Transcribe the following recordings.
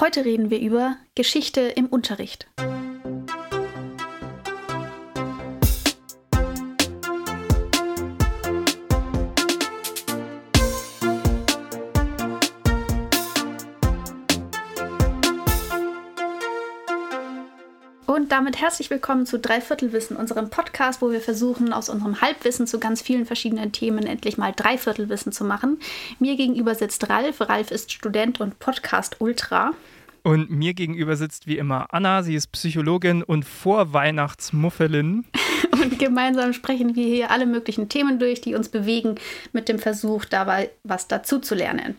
Heute reden wir über Geschichte im Unterricht. Damit herzlich willkommen zu Dreiviertelwissen, unserem Podcast, wo wir versuchen, aus unserem Halbwissen zu ganz vielen verschiedenen Themen endlich mal Dreiviertelwissen zu machen. Mir gegenüber sitzt Ralf. Ralf ist Student und Podcast Ultra. Und mir gegenüber sitzt wie immer Anna. Sie ist Psychologin und Vorweihnachtsmuffelin. und gemeinsam sprechen wir hier alle möglichen Themen durch, die uns bewegen, mit dem Versuch, dabei was dazu zu lernen.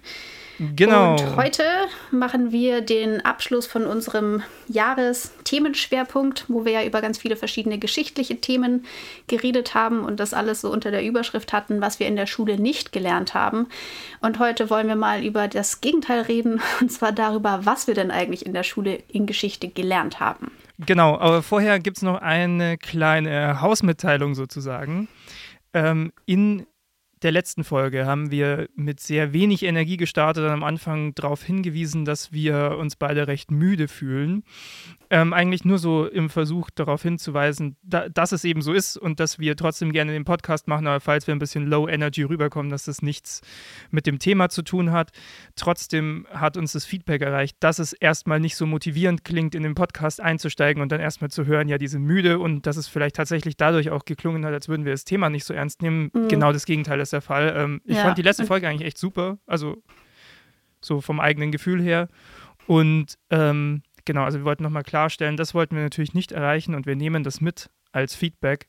Genau. Und heute machen wir den Abschluss von unserem Jahresthemenschwerpunkt, wo wir ja über ganz viele verschiedene geschichtliche Themen geredet haben und das alles so unter der Überschrift hatten, was wir in der Schule nicht gelernt haben. Und heute wollen wir mal über das Gegenteil reden, und zwar darüber, was wir denn eigentlich in der Schule in Geschichte gelernt haben. Genau, aber vorher gibt es noch eine kleine Hausmitteilung sozusagen. Ähm, in der letzten Folge haben wir mit sehr wenig Energie gestartet und am Anfang darauf hingewiesen, dass wir uns beide recht müde fühlen. Ähm, eigentlich nur so im Versuch darauf hinzuweisen, da, dass es eben so ist und dass wir trotzdem gerne den Podcast machen, aber falls wir ein bisschen Low Energy rüberkommen, dass das nichts mit dem Thema zu tun hat. Trotzdem hat uns das Feedback erreicht, dass es erstmal nicht so motivierend klingt, in den Podcast einzusteigen und dann erstmal zu hören, ja, die sind müde und dass es vielleicht tatsächlich dadurch auch geklungen hat, als würden wir das Thema nicht so ernst nehmen. Mhm. Genau das Gegenteil ist der Fall. Ähm, ich ja. fand die letzte Folge eigentlich echt super, also so vom eigenen Gefühl her. Und ähm, genau, also wir wollten nochmal klarstellen, das wollten wir natürlich nicht erreichen und wir nehmen das mit als Feedback.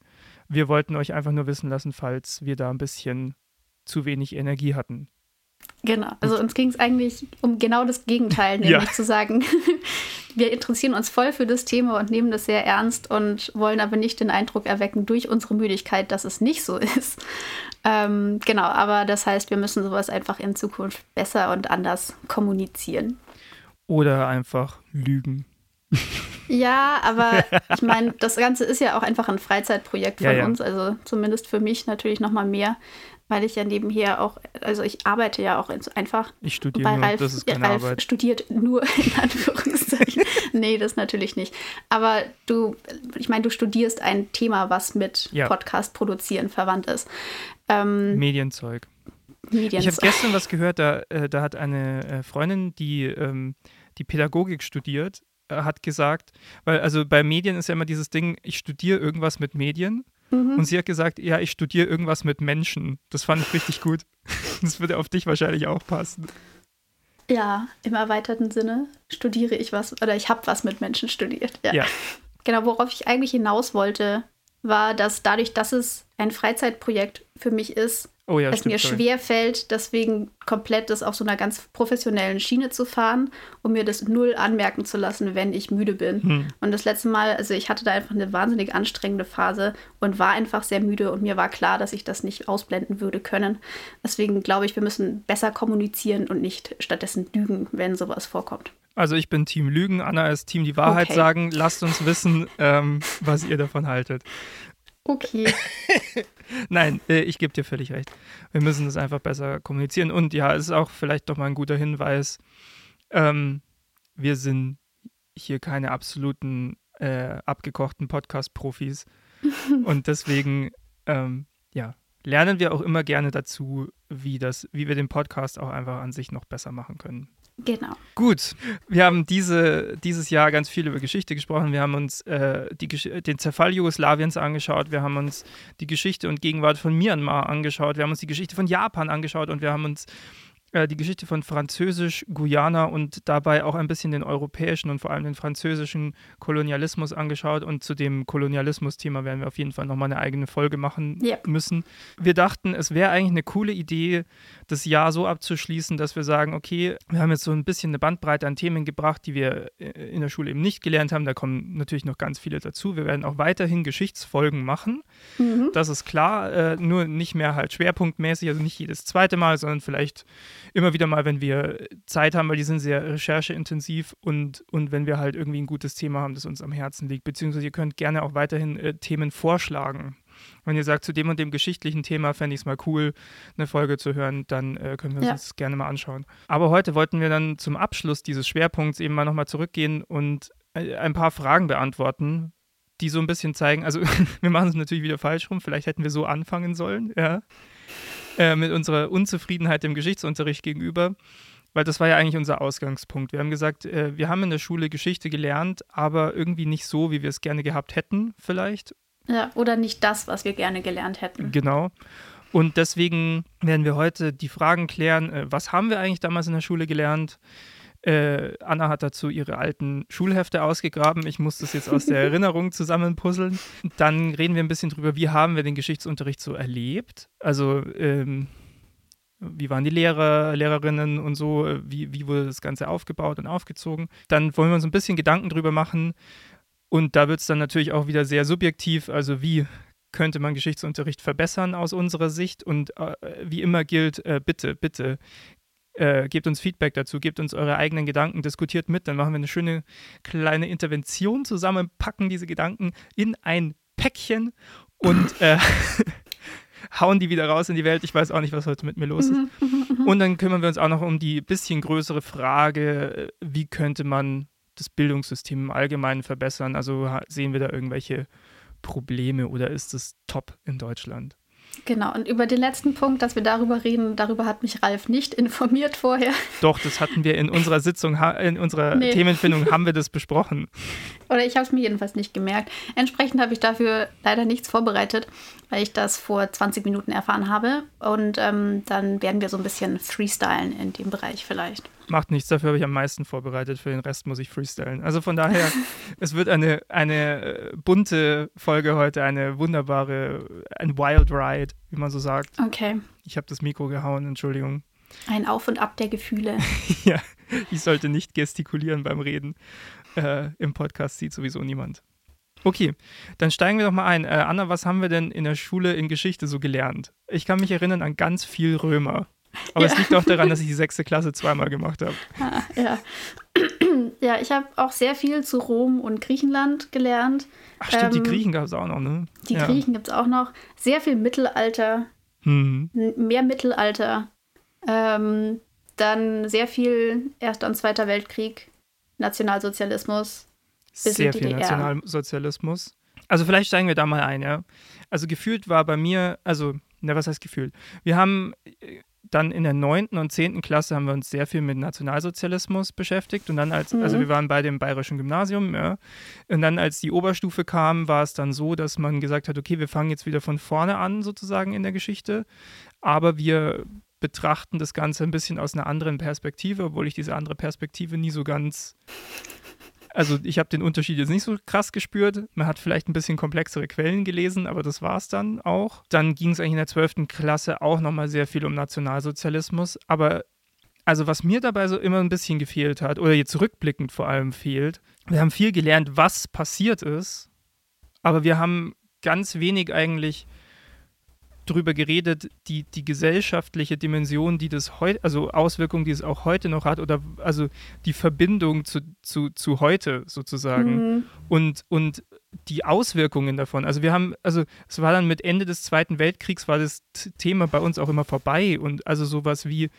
Wir wollten euch einfach nur wissen lassen, falls wir da ein bisschen zu wenig Energie hatten. Genau, also uns ging es eigentlich um genau das Gegenteil, nämlich ja. zu sagen, wir interessieren uns voll für das Thema und nehmen das sehr ernst und wollen aber nicht den Eindruck erwecken durch unsere Müdigkeit, dass es nicht so ist. Ähm, genau, aber das heißt, wir müssen sowas einfach in Zukunft besser und anders kommunizieren. Oder einfach lügen. Ja, aber ich meine, das Ganze ist ja auch einfach ein Freizeitprojekt von ja, ja. uns, also zumindest für mich natürlich nochmal mehr, weil ich ja nebenher auch, also ich arbeite ja auch einfach. Ich studiere nur, Ralf, das ist keine Ralf Arbeit. studiert nur in Anführungszeichen. nee, das natürlich nicht. Aber du, ich meine, du studierst ein Thema, was mit ja. Podcast produzieren verwandt ist. Ähm, Medienzeug. Medienzeug. Ich habe gestern was gehört, da, äh, da hat eine äh, Freundin, die ähm, die Pädagogik studiert, äh, hat gesagt, weil also bei Medien ist ja immer dieses Ding, ich studiere irgendwas mit Medien. Mhm. Und sie hat gesagt, ja, ich studiere irgendwas mit Menschen. Das fand ich richtig gut. Das würde auf dich wahrscheinlich auch passen. Ja, im erweiterten Sinne studiere ich was oder ich habe was mit Menschen studiert. Ja. ja. Genau, worauf ich eigentlich hinaus wollte, war, dass dadurch, dass es ein Freizeitprojekt für mich ist, oh ja, es stimmt, mir schwer fällt, deswegen komplett das auf so einer ganz professionellen Schiene zu fahren, um mir das null anmerken zu lassen, wenn ich müde bin. Hm. Und das letzte Mal, also ich hatte da einfach eine wahnsinnig anstrengende Phase und war einfach sehr müde und mir war klar, dass ich das nicht ausblenden würde können. Deswegen glaube ich, wir müssen besser kommunizieren und nicht stattdessen lügen, wenn sowas vorkommt. Also ich bin Team Lügen, Anna ist Team die Wahrheit okay. sagen. Lasst uns wissen, ähm, was ihr davon haltet. Okay. Nein, äh, ich gebe dir völlig recht. Wir müssen das einfach besser kommunizieren. Und ja, es ist auch vielleicht doch mal ein guter Hinweis. Ähm, wir sind hier keine absoluten äh, abgekochten Podcast-Profis. Und deswegen, ähm, ja, lernen wir auch immer gerne dazu, wie, das, wie wir den Podcast auch einfach an sich noch besser machen können. Genau. Gut, wir haben diese, dieses Jahr ganz viel über Geschichte gesprochen. Wir haben uns äh, die, den Zerfall Jugoslawiens angeschaut. Wir haben uns die Geschichte und Gegenwart von Myanmar angeschaut. Wir haben uns die Geschichte von Japan angeschaut und wir haben uns äh, die Geschichte von Französisch-Guyana und dabei auch ein bisschen den europäischen und vor allem den französischen Kolonialismus angeschaut. Und zu dem Kolonialismus-Thema werden wir auf jeden Fall nochmal eine eigene Folge machen yep. müssen. Wir dachten, es wäre eigentlich eine coole Idee, das Jahr so abzuschließen, dass wir sagen, okay, wir haben jetzt so ein bisschen eine Bandbreite an Themen gebracht, die wir äh, in der Schule eben nicht gelernt haben. Da kommen natürlich noch ganz viele dazu. Wir werden auch weiterhin Geschichtsfolgen machen. Mhm. Das ist klar, äh, nur nicht mehr halt schwerpunktmäßig, also nicht jedes zweite Mal, sondern vielleicht immer wieder mal, wenn wir Zeit haben, weil die sind sehr rechercheintensiv und, und wenn wir halt irgendwie ein gutes Thema haben, das uns am Herzen liegt. Beziehungsweise ihr könnt gerne auch weiterhin äh, Themen vorschlagen. Wenn ihr sagt, zu dem und dem geschichtlichen Thema fände ich es mal cool, eine Folge zu hören, dann äh, können wir uns ja. das gerne mal anschauen. Aber heute wollten wir dann zum Abschluss dieses Schwerpunkts eben mal nochmal zurückgehen und äh, ein paar Fragen beantworten, die so ein bisschen zeigen, also wir machen es natürlich wieder falsch rum, vielleicht hätten wir so anfangen sollen, ja, äh, mit unserer Unzufriedenheit dem Geschichtsunterricht gegenüber, weil das war ja eigentlich unser Ausgangspunkt. Wir haben gesagt, äh, wir haben in der Schule Geschichte gelernt, aber irgendwie nicht so, wie wir es gerne gehabt hätten, vielleicht. Ja, oder nicht das, was wir gerne gelernt hätten. Genau. Und deswegen werden wir heute die Fragen klären, äh, was haben wir eigentlich damals in der Schule gelernt? Äh, Anna hat dazu ihre alten Schulhefte ausgegraben. Ich muss das jetzt aus der Erinnerung zusammenpuzzeln. Dann reden wir ein bisschen drüber, wie haben wir den Geschichtsunterricht so erlebt. Also ähm, wie waren die Lehrer, Lehrerinnen und so, wie, wie wurde das Ganze aufgebaut und aufgezogen. Dann wollen wir uns ein bisschen Gedanken drüber machen. Und da wird es dann natürlich auch wieder sehr subjektiv, also wie könnte man Geschichtsunterricht verbessern aus unserer Sicht. Und äh, wie immer gilt, äh, bitte, bitte äh, gebt uns Feedback dazu, gebt uns eure eigenen Gedanken, diskutiert mit, dann machen wir eine schöne kleine Intervention zusammen, packen diese Gedanken in ein Päckchen und äh, hauen die wieder raus in die Welt. Ich weiß auch nicht, was heute mit mir los ist. Und dann kümmern wir uns auch noch um die bisschen größere Frage, äh, wie könnte man das Bildungssystem im Allgemeinen verbessern? Also sehen wir da irgendwelche Probleme oder ist es top in Deutschland? Genau, und über den letzten Punkt, dass wir darüber reden, darüber hat mich Ralf nicht informiert vorher. Doch, das hatten wir in unserer Sitzung, in unserer nee. Themenfindung haben wir das besprochen. Oder ich habe es mir jedenfalls nicht gemerkt. Entsprechend habe ich dafür leider nichts vorbereitet, weil ich das vor 20 Minuten erfahren habe. Und ähm, dann werden wir so ein bisschen freestylen in dem Bereich vielleicht. Macht nichts, dafür habe ich am meisten vorbereitet. Für den Rest muss ich freestylen. Also von daher, es wird eine, eine äh, bunte Folge heute, eine wunderbare, ein Wild Ride, wie man so sagt. Okay. Ich habe das Mikro gehauen, Entschuldigung. Ein Auf und Ab der Gefühle. ja, ich sollte nicht gestikulieren beim Reden. Äh, Im Podcast sieht sowieso niemand. Okay, dann steigen wir doch mal ein. Äh, Anna, was haben wir denn in der Schule in Geschichte so gelernt? Ich kann mich erinnern an ganz viel Römer. Aber ja. es liegt auch daran, dass ich die sechste Klasse zweimal gemacht habe. Ah, ja. ja, ich habe auch sehr viel zu Rom und Griechenland gelernt. Ach stimmt, ähm, die Griechen gab es auch noch, ne? Die ja. Griechen gibt es auch noch. Sehr viel Mittelalter. Hm. Mehr Mittelalter. Ähm, dann sehr viel Erster und Zweiter Weltkrieg, Nationalsozialismus. Sehr viel DDR. Nationalsozialismus. Also vielleicht steigen wir da mal ein, ja. Also gefühlt war bei mir, also, na, was heißt gefühlt? Wir haben äh, dann in der neunten und zehnten Klasse haben wir uns sehr viel mit Nationalsozialismus beschäftigt und dann als, also mhm. also wir waren bei dem bayerischen Gymnasium, ja. Und dann als die Oberstufe kam, war es dann so, dass man gesagt hat, okay, wir fangen jetzt wieder von vorne an sozusagen in der Geschichte, aber wir betrachten das Ganze ein bisschen aus einer anderen Perspektive, obwohl ich diese andere Perspektive nie so ganz. Also ich habe den Unterschied jetzt nicht so krass gespürt. Man hat vielleicht ein bisschen komplexere Quellen gelesen, aber das war es dann auch. Dann ging es eigentlich in der 12. Klasse auch nochmal sehr viel um Nationalsozialismus. Aber also was mir dabei so immer ein bisschen gefehlt hat, oder jetzt rückblickend vor allem fehlt, wir haben viel gelernt, was passiert ist, aber wir haben ganz wenig eigentlich drüber geredet, die, die gesellschaftliche Dimension, die das heute, also Auswirkungen, die es auch heute noch hat, oder also die Verbindung zu, zu, zu heute sozusagen mhm. und, und die Auswirkungen davon. Also wir haben, also es war dann mit Ende des Zweiten Weltkriegs war das Thema bei uns auch immer vorbei und also sowas wie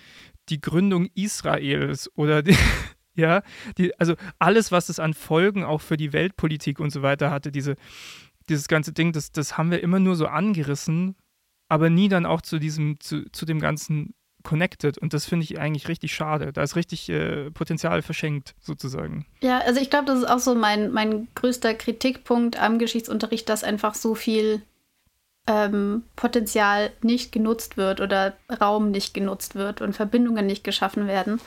die Gründung Israels oder die, ja, die, also alles, was es an Folgen auch für die Weltpolitik und so weiter hatte, diese, dieses ganze Ding, das, das haben wir immer nur so angerissen, aber nie dann auch zu diesem, zu, zu dem Ganzen connected. Und das finde ich eigentlich richtig schade. Da ist richtig äh, Potenzial verschenkt, sozusagen. Ja, also ich glaube, das ist auch so mein, mein größter Kritikpunkt am Geschichtsunterricht, dass einfach so viel ähm, Potenzial nicht genutzt wird oder Raum nicht genutzt wird und Verbindungen nicht geschaffen werden.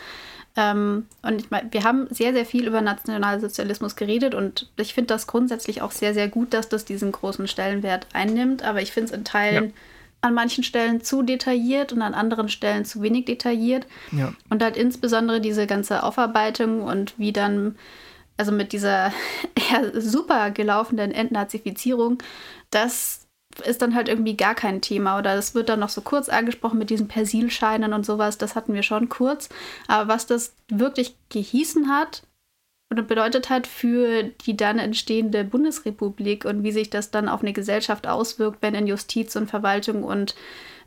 Ähm, und ich meine, wir haben sehr, sehr viel über Nationalsozialismus geredet und ich finde das grundsätzlich auch sehr, sehr gut, dass das diesen großen Stellenwert einnimmt. Aber ich finde es in Teilen. Ja an manchen Stellen zu detailliert und an anderen Stellen zu wenig detailliert. Ja. Und halt insbesondere diese ganze Aufarbeitung und wie dann, also mit dieser ja, super gelaufenen Entnazifizierung, das ist dann halt irgendwie gar kein Thema. Oder es wird dann noch so kurz angesprochen mit diesen Persilscheinen und sowas. Das hatten wir schon kurz. Aber was das wirklich gehießen hat, oder bedeutet hat für die dann entstehende Bundesrepublik und wie sich das dann auf eine Gesellschaft auswirkt, wenn in Justiz und Verwaltung und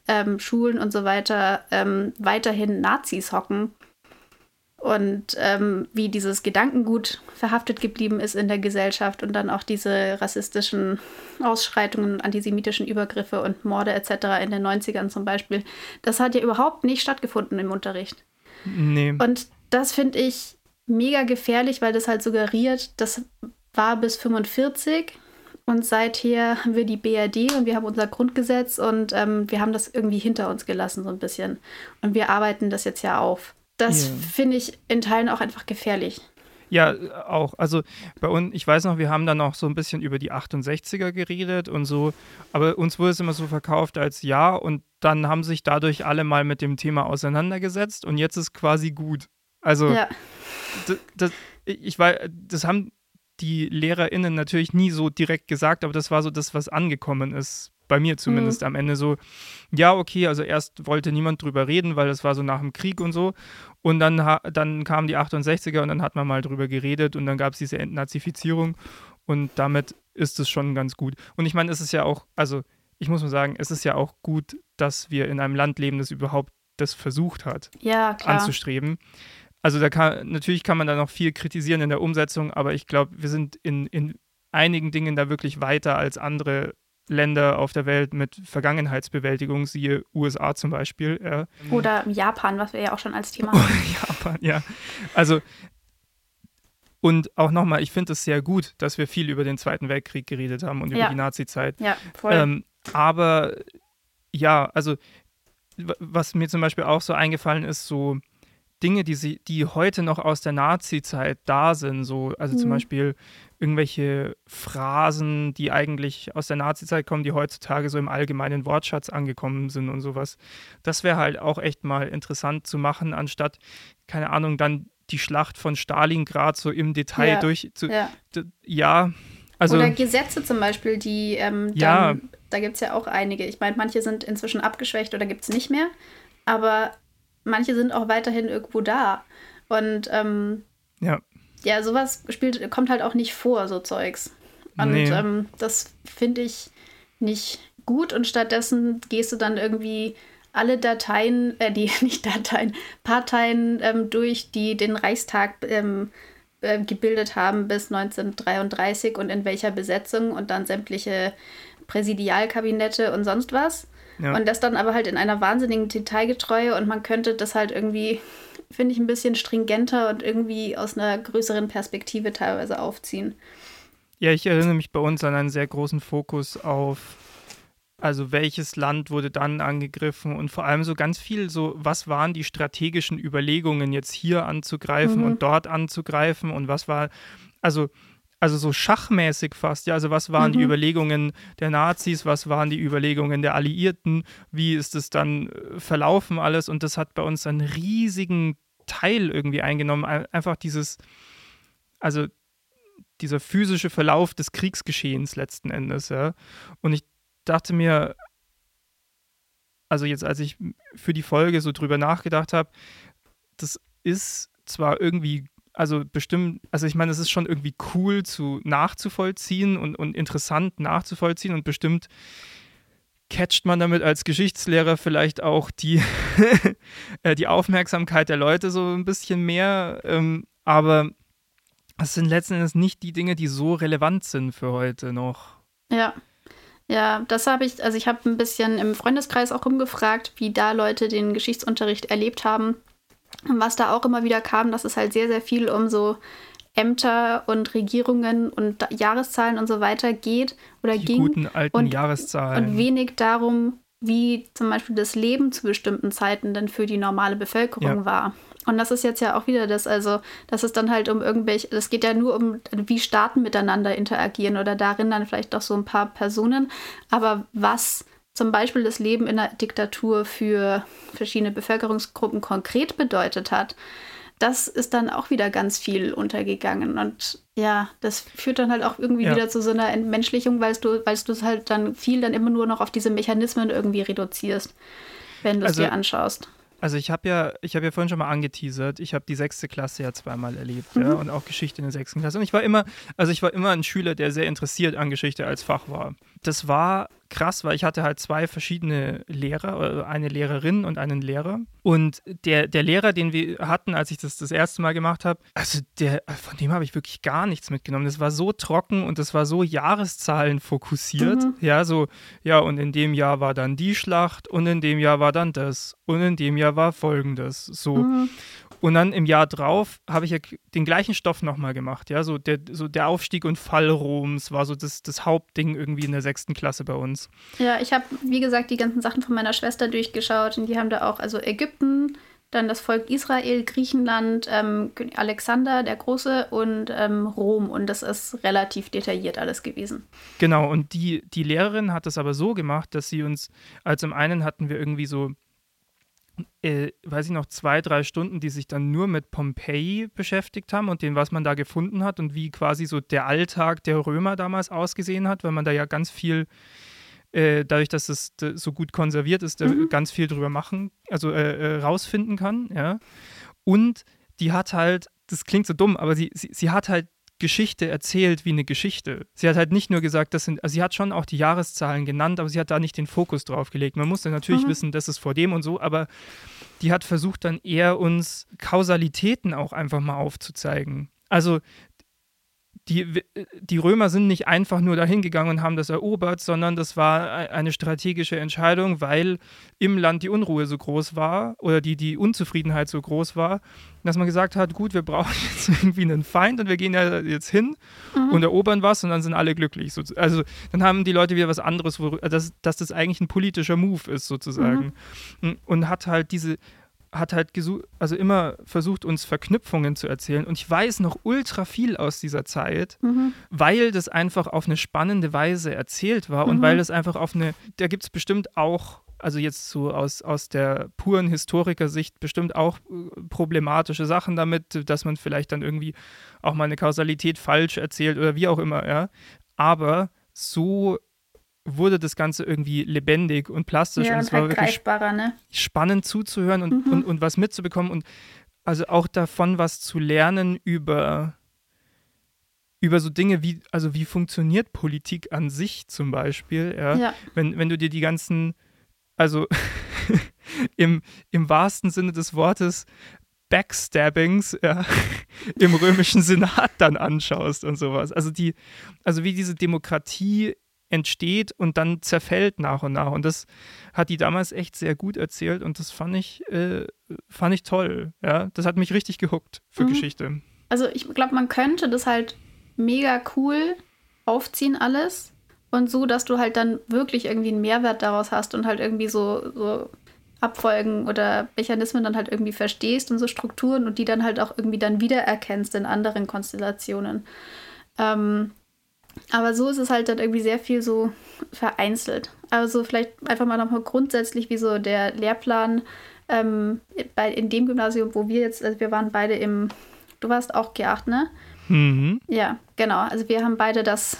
ähm, Schulen und so weiter ähm, weiterhin Nazis hocken und ähm, wie dieses Gedankengut verhaftet geblieben ist in der Gesellschaft und dann auch diese rassistischen Ausschreitungen, antisemitischen Übergriffe und Morde etc. in den 90ern zum Beispiel, das hat ja überhaupt nicht stattgefunden im Unterricht. Nee. Und das finde ich mega gefährlich, weil das halt suggeriert, das war bis 45 und seither haben wir die BRD und wir haben unser Grundgesetz und ähm, wir haben das irgendwie hinter uns gelassen so ein bisschen. Und wir arbeiten das jetzt ja auf. Das yeah. finde ich in Teilen auch einfach gefährlich. Ja, auch. Also bei uns, ich weiß noch, wir haben dann noch so ein bisschen über die 68er geredet und so, aber uns wurde es immer so verkauft als ja und dann haben sich dadurch alle mal mit dem Thema auseinandergesetzt und jetzt ist quasi gut. Also ja. Das, das, ich weiß, das haben die LehrerInnen natürlich nie so direkt gesagt, aber das war so das, was angekommen ist bei mir zumindest mhm. am Ende so, ja, okay, also erst wollte niemand drüber reden, weil das war so nach dem Krieg und so. Und dann, dann kamen die 68er und dann hat man mal drüber geredet und dann gab es diese Entnazifizierung und damit ist es schon ganz gut. Und ich meine, es ist ja auch, also ich muss mal sagen, es ist ja auch gut, dass wir in einem Land leben, das überhaupt das versucht hat ja, anzustreben. Also da kann, natürlich kann man da noch viel kritisieren in der Umsetzung, aber ich glaube, wir sind in, in einigen Dingen da wirklich weiter als andere Länder auf der Welt mit Vergangenheitsbewältigung, siehe USA zum Beispiel. Ja. Oder Japan, was wir ja auch schon als Thema haben. Japan, ja. Also, und auch nochmal, ich finde es sehr gut, dass wir viel über den Zweiten Weltkrieg geredet haben und ja. über die Nazi-Zeit. Ja, voll. Ähm, aber ja, also, was mir zum Beispiel auch so eingefallen ist, so Dinge, die, sie, die heute noch aus der Nazi-Zeit da sind, so, also mhm. zum Beispiel irgendwelche Phrasen, die eigentlich aus der Nazi-Zeit kommen, die heutzutage so im allgemeinen Wortschatz angekommen sind und sowas. Das wäre halt auch echt mal interessant zu machen, anstatt, keine Ahnung, dann die Schlacht von Stalingrad so im Detail ja, durch zu. Ja. ja. Also, Oder Gesetze zum Beispiel, die ähm, dann, ja. da gibt es ja auch einige. Ich meine, manche sind inzwischen abgeschwächt oder gibt es nicht mehr, aber manche sind auch weiterhin irgendwo da. Und ähm, ja ja, sowas spielt, kommt halt auch nicht vor, so Zeugs. Und nee. ähm, das finde ich nicht gut und stattdessen gehst du dann irgendwie alle Dateien, äh, die nicht Dateien, Parteien ähm, durch, die den Reichstag ähm, äh, gebildet haben bis 1933 und in welcher Besetzung und dann sämtliche Präsidialkabinette und sonst was. Ja. Und das dann aber halt in einer wahnsinnigen Detailgetreue und man könnte das halt irgendwie finde ich, ein bisschen stringenter und irgendwie aus einer größeren Perspektive teilweise aufziehen. Ja, ich erinnere mich bei uns an einen sehr großen Fokus auf, also welches Land wurde dann angegriffen und vor allem so ganz viel so, was waren die strategischen Überlegungen, jetzt hier anzugreifen mhm. und dort anzugreifen und was war, also also so schachmäßig fast, ja, also was waren mhm. die Überlegungen der Nazis, was waren die Überlegungen der Alliierten, wie ist es dann äh, verlaufen alles? Und das hat bei uns einen riesigen Teil irgendwie eingenommen, einfach dieses, also dieser physische Verlauf des Kriegsgeschehens letzten Endes, ja. Und ich dachte mir, also jetzt, als ich für die Folge so drüber nachgedacht habe, das ist zwar irgendwie also bestimmt, also ich meine, es ist schon irgendwie cool zu nachzuvollziehen und, und interessant nachzuvollziehen und bestimmt catcht man damit als Geschichtslehrer vielleicht auch die, äh, die Aufmerksamkeit der Leute so ein bisschen mehr. Ähm, aber es sind letzten Endes nicht die Dinge, die so relevant sind für heute noch. Ja. Ja, das habe ich, also ich habe ein bisschen im Freundeskreis auch rumgefragt, wie da Leute den Geschichtsunterricht erlebt haben. Und was da auch immer wieder kam, dass es halt sehr, sehr viel um so Ämter und Regierungen und Jahreszahlen und so weiter geht oder Die ging. Guten alten und, Jahreszahlen. Und wenig darum, wie zum Beispiel das Leben zu bestimmten Zeiten dann für die normale Bevölkerung ja. war. Und das ist jetzt ja auch wieder das, also, dass es dann halt um irgendwelche, das geht ja nur um, wie Staaten miteinander interagieren oder darin dann vielleicht doch so ein paar Personen. Aber was zum Beispiel das Leben in einer Diktatur für verschiedene Bevölkerungsgruppen konkret bedeutet hat, das ist dann auch wieder ganz viel untergegangen. Und ja, das führt dann halt auch irgendwie ja. wieder zu so einer Entmenschlichung, weil du, weil du es halt dann viel dann immer nur noch auf diese Mechanismen irgendwie reduzierst, wenn du es also, dir anschaust. Also ich habe ja, ich habe ja vorhin schon mal angeteasert, ich habe die sechste Klasse ja zweimal erlebt, mhm. ja, und auch Geschichte in der sechsten Klasse. Und ich war immer, also ich war immer ein Schüler, der sehr interessiert an Geschichte als Fach war. Das war krass, weil ich hatte halt zwei verschiedene Lehrer, eine Lehrerin und einen Lehrer. Und der, der Lehrer, den wir hatten, als ich das das erste Mal gemacht habe, also der, von dem habe ich wirklich gar nichts mitgenommen. Das war so trocken und das war so Jahreszahlen fokussiert. Mhm. Ja, so, ja, und in dem Jahr war dann die Schlacht und in dem Jahr war dann das und in dem Jahr war folgendes. So. Mhm. Und dann im Jahr drauf habe ich ja den gleichen Stoff nochmal gemacht. Ja, so der, so der Aufstieg und Fall Roms war so das, das Hauptding irgendwie in der sechsten Klasse bei uns. Ja, ich habe, wie gesagt, die ganzen Sachen von meiner Schwester durchgeschaut und die haben da auch, also Ägypten, dann das Volk Israel, Griechenland, ähm, Alexander der Große und ähm, Rom. Und das ist relativ detailliert alles gewesen. Genau, und die, die Lehrerin hat das aber so gemacht, dass sie uns, also im einen hatten wir irgendwie so äh, weiß ich noch, zwei, drei Stunden, die sich dann nur mit Pompeji beschäftigt haben und dem, was man da gefunden hat und wie quasi so der Alltag der Römer damals ausgesehen hat, weil man da ja ganz viel, äh, dadurch, dass es so gut konserviert ist, mhm. ganz viel drüber machen, also äh, äh, rausfinden kann, ja. Und die hat halt, das klingt so dumm, aber sie, sie, sie hat halt Geschichte erzählt wie eine Geschichte. Sie hat halt nicht nur gesagt, das sind, also sie hat schon auch die Jahreszahlen genannt, aber sie hat da nicht den Fokus drauf gelegt. Man musste natürlich mhm. wissen, das ist vor dem und so, aber die hat versucht dann eher uns Kausalitäten auch einfach mal aufzuzeigen. Also die, die Römer sind nicht einfach nur dahin gegangen und haben das erobert, sondern das war eine strategische Entscheidung, weil im Land die Unruhe so groß war oder die, die Unzufriedenheit so groß war, dass man gesagt hat, gut, wir brauchen jetzt irgendwie einen Feind und wir gehen ja jetzt hin mhm. und erobern was und dann sind alle glücklich. Also dann haben die Leute wieder was anderes, wo, dass, dass das eigentlich ein politischer Move ist sozusagen. Mhm. Und hat halt diese hat halt gesucht, also immer versucht, uns Verknüpfungen zu erzählen. Und ich weiß noch ultra viel aus dieser Zeit, mhm. weil das einfach auf eine spannende Weise erzählt war mhm. und weil das einfach auf eine, da gibt es bestimmt auch, also jetzt so aus, aus der puren Historikersicht, bestimmt auch äh, problematische Sachen damit, dass man vielleicht dann irgendwie auch mal eine Kausalität falsch erzählt oder wie auch immer, ja. Aber so wurde das Ganze irgendwie lebendig und plastisch. Ja, und, und es halt war wirklich ne? spannend zuzuhören und, mhm. und, und was mitzubekommen und also auch davon was zu lernen über, über so Dinge wie, also wie funktioniert Politik an sich zum Beispiel, ja. ja. Wenn, wenn du dir die ganzen, also im, im wahrsten Sinne des Wortes, Backstabbings ja, im römischen Senat dann anschaust und sowas. Also die, also wie diese Demokratie entsteht und dann zerfällt nach und nach. Und das hat die damals echt sehr gut erzählt und das fand ich, äh, fand ich toll. Ja, das hat mich richtig gehuckt für mhm. Geschichte. Also ich glaube, man könnte das halt mega cool aufziehen alles und so, dass du halt dann wirklich irgendwie einen Mehrwert daraus hast und halt irgendwie so, so Abfolgen oder Mechanismen dann halt irgendwie verstehst und so Strukturen und die dann halt auch irgendwie dann wiedererkennst in anderen Konstellationen. Ähm, aber so ist es halt dann irgendwie sehr viel so vereinzelt. Also vielleicht einfach mal nochmal grundsätzlich, wie so der Lehrplan ähm, bei, in dem Gymnasium, wo wir jetzt, also wir waren beide im, du warst auch G8, ne? Mhm. Ja, genau. Also wir haben beide das,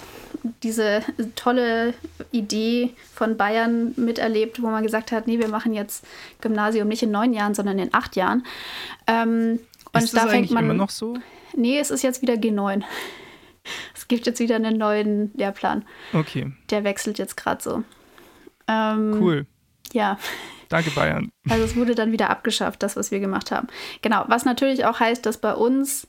diese tolle Idee von Bayern miterlebt, wo man gesagt hat, nee, wir machen jetzt Gymnasium nicht in neun Jahren, sondern in acht Jahren. Ähm, und ist das da fängt man immer noch so? Nee, es ist jetzt wieder G9. Es gibt jetzt wieder einen neuen Lehrplan. Okay. Der wechselt jetzt gerade so. Ähm, cool. Ja. Danke, Bayern. Also es wurde dann wieder abgeschafft, das, was wir gemacht haben. Genau, was natürlich auch heißt, dass bei uns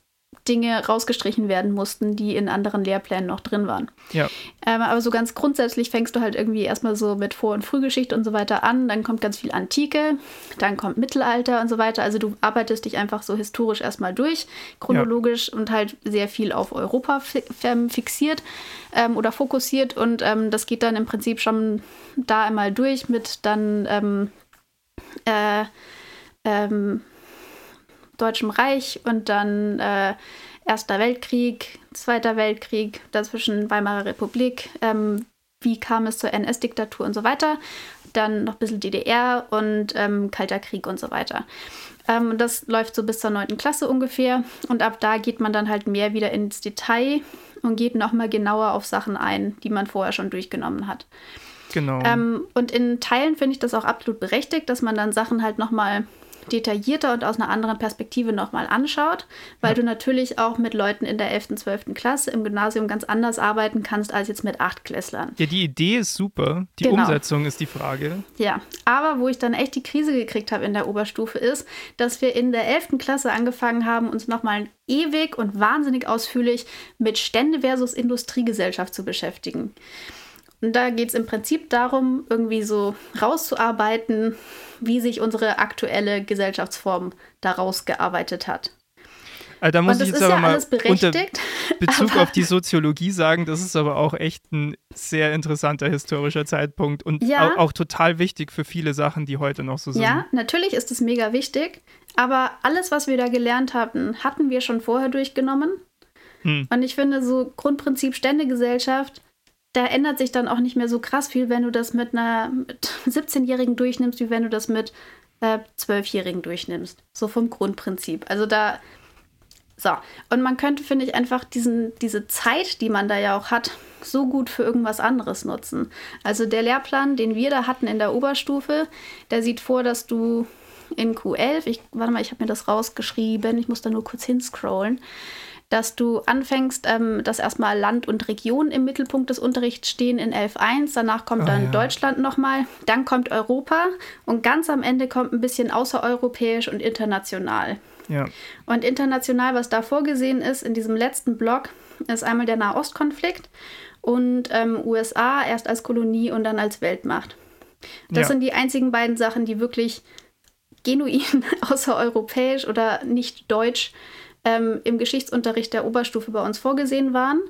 Dinge rausgestrichen werden mussten, die in anderen Lehrplänen noch drin waren. Ja. Ähm, aber so ganz grundsätzlich fängst du halt irgendwie erstmal so mit Vor- und Frühgeschichte und so weiter an, dann kommt ganz viel Antike, dann kommt Mittelalter und so weiter. Also du arbeitest dich einfach so historisch erstmal durch, chronologisch ja. und halt sehr viel auf Europa fixiert ähm, oder fokussiert und ähm, das geht dann im Prinzip schon da einmal durch mit dann ähm, äh, ähm, Deutschem Reich und dann äh, Erster Weltkrieg, Zweiter Weltkrieg, dazwischen Weimarer Republik, ähm, wie kam es zur NS-Diktatur und so weiter, dann noch ein bisschen DDR und ähm, Kalter Krieg und so weiter. Ähm, das läuft so bis zur 9. Klasse ungefähr und ab da geht man dann halt mehr wieder ins Detail und geht nochmal genauer auf Sachen ein, die man vorher schon durchgenommen hat. Genau. Ähm, und in Teilen finde ich das auch absolut berechtigt, dass man dann Sachen halt nochmal detaillierter und aus einer anderen Perspektive nochmal anschaut, weil ja. du natürlich auch mit Leuten in der 11., 12. Klasse im Gymnasium ganz anders arbeiten kannst als jetzt mit Achtklässlern. Ja, die Idee ist super, die genau. Umsetzung ist die Frage. Ja, aber wo ich dann echt die Krise gekriegt habe in der Oberstufe ist, dass wir in der 11. Klasse angefangen haben, uns nochmal ewig und wahnsinnig ausführlich mit Stände versus Industriegesellschaft zu beschäftigen. Und da geht es im Prinzip darum, irgendwie so rauszuarbeiten, wie sich unsere aktuelle Gesellschaftsform daraus gearbeitet hat. Also da muss ich jetzt aber ja mal unter Bezug auf die Soziologie sagen, das ist aber auch echt ein sehr interessanter historischer Zeitpunkt und ja, auch, auch, total wichtig für viele Sachen, die heute noch so sind. Ja, natürlich ist es mega wichtig, aber alles, was wir da gelernt haben, hatten wir schon vorher durchgenommen. Hm. Und ich finde, so Grundprinzip Ständegesellschaft da ändert sich dann auch nicht mehr so krass viel, wenn du das mit einer 17-Jährigen durchnimmst, wie wenn du das mit äh, 12-Jährigen durchnimmst. So vom Grundprinzip. Also da. So. Und man könnte, finde ich, einfach diesen, diese Zeit, die man da ja auch hat, so gut für irgendwas anderes nutzen. Also der Lehrplan, den wir da hatten in der Oberstufe, der sieht vor, dass du in Q11, ich, warte mal, ich habe mir das rausgeschrieben, ich muss da nur kurz hinscrollen, dass du anfängst, ähm, dass erstmal Land und Region im Mittelpunkt des Unterrichts stehen in 11.1, danach kommt oh, dann ja. Deutschland nochmal, dann kommt Europa und ganz am Ende kommt ein bisschen außereuropäisch und international. Ja. Und international, was da vorgesehen ist, in diesem letzten Block, ist einmal der Nahostkonflikt und ähm, USA erst als Kolonie und dann als Weltmacht. Das ja. sind die einzigen beiden Sachen, die wirklich genuin außereuropäisch oder nicht deutsch ähm, im Geschichtsunterricht der Oberstufe bei uns vorgesehen waren.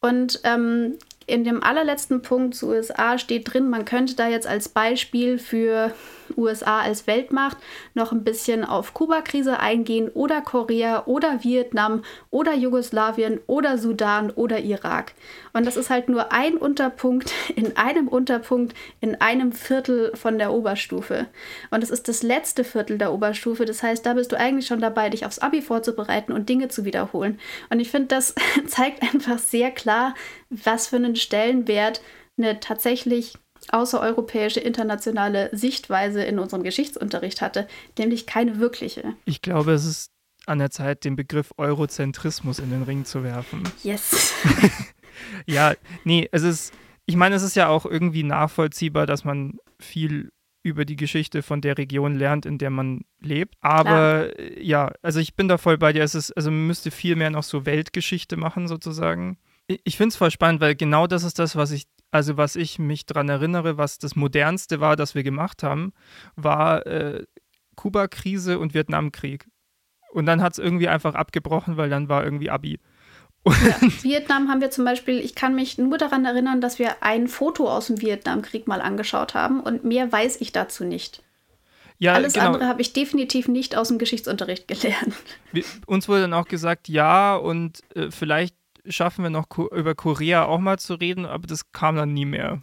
Und ähm, in dem allerletzten Punkt zu USA steht drin, man könnte da jetzt als Beispiel für USA als Weltmacht noch ein bisschen auf Kuba-Krise eingehen oder Korea oder Vietnam oder Jugoslawien oder Sudan oder Irak. Und das ist halt nur ein Unterpunkt in einem Unterpunkt in einem Viertel von der Oberstufe. Und es ist das letzte Viertel der Oberstufe. Das heißt, da bist du eigentlich schon dabei, dich aufs Abi vorzubereiten und Dinge zu wiederholen. Und ich finde, das zeigt einfach sehr klar, was für einen Stellenwert eine tatsächlich außereuropäische internationale Sichtweise in unserem Geschichtsunterricht hatte, nämlich keine wirkliche. Ich glaube, es ist an der Zeit, den Begriff Eurozentrismus in den Ring zu werfen. Yes. ja, nee, es ist, ich meine, es ist ja auch irgendwie nachvollziehbar, dass man viel über die Geschichte von der Region lernt, in der man lebt. Aber Klar. ja, also ich bin da voll bei dir. Es ist, also man müsste viel mehr noch so Weltgeschichte machen, sozusagen. Ich finde es voll spannend, weil genau das ist das, was ich also was ich mich daran erinnere, was das Modernste war, das wir gemacht haben, war äh, Kuba-Krise und Vietnamkrieg. Und dann hat es irgendwie einfach abgebrochen, weil dann war irgendwie Abi. Ja, Vietnam haben wir zum Beispiel, ich kann mich nur daran erinnern, dass wir ein Foto aus dem Vietnamkrieg mal angeschaut haben und mehr weiß ich dazu nicht. Ja, Alles genau. andere habe ich definitiv nicht aus dem Geschichtsunterricht gelernt. Wir, uns wurde dann auch gesagt, ja, und äh, vielleicht schaffen wir noch über Korea auch mal zu reden, aber das kam dann nie mehr.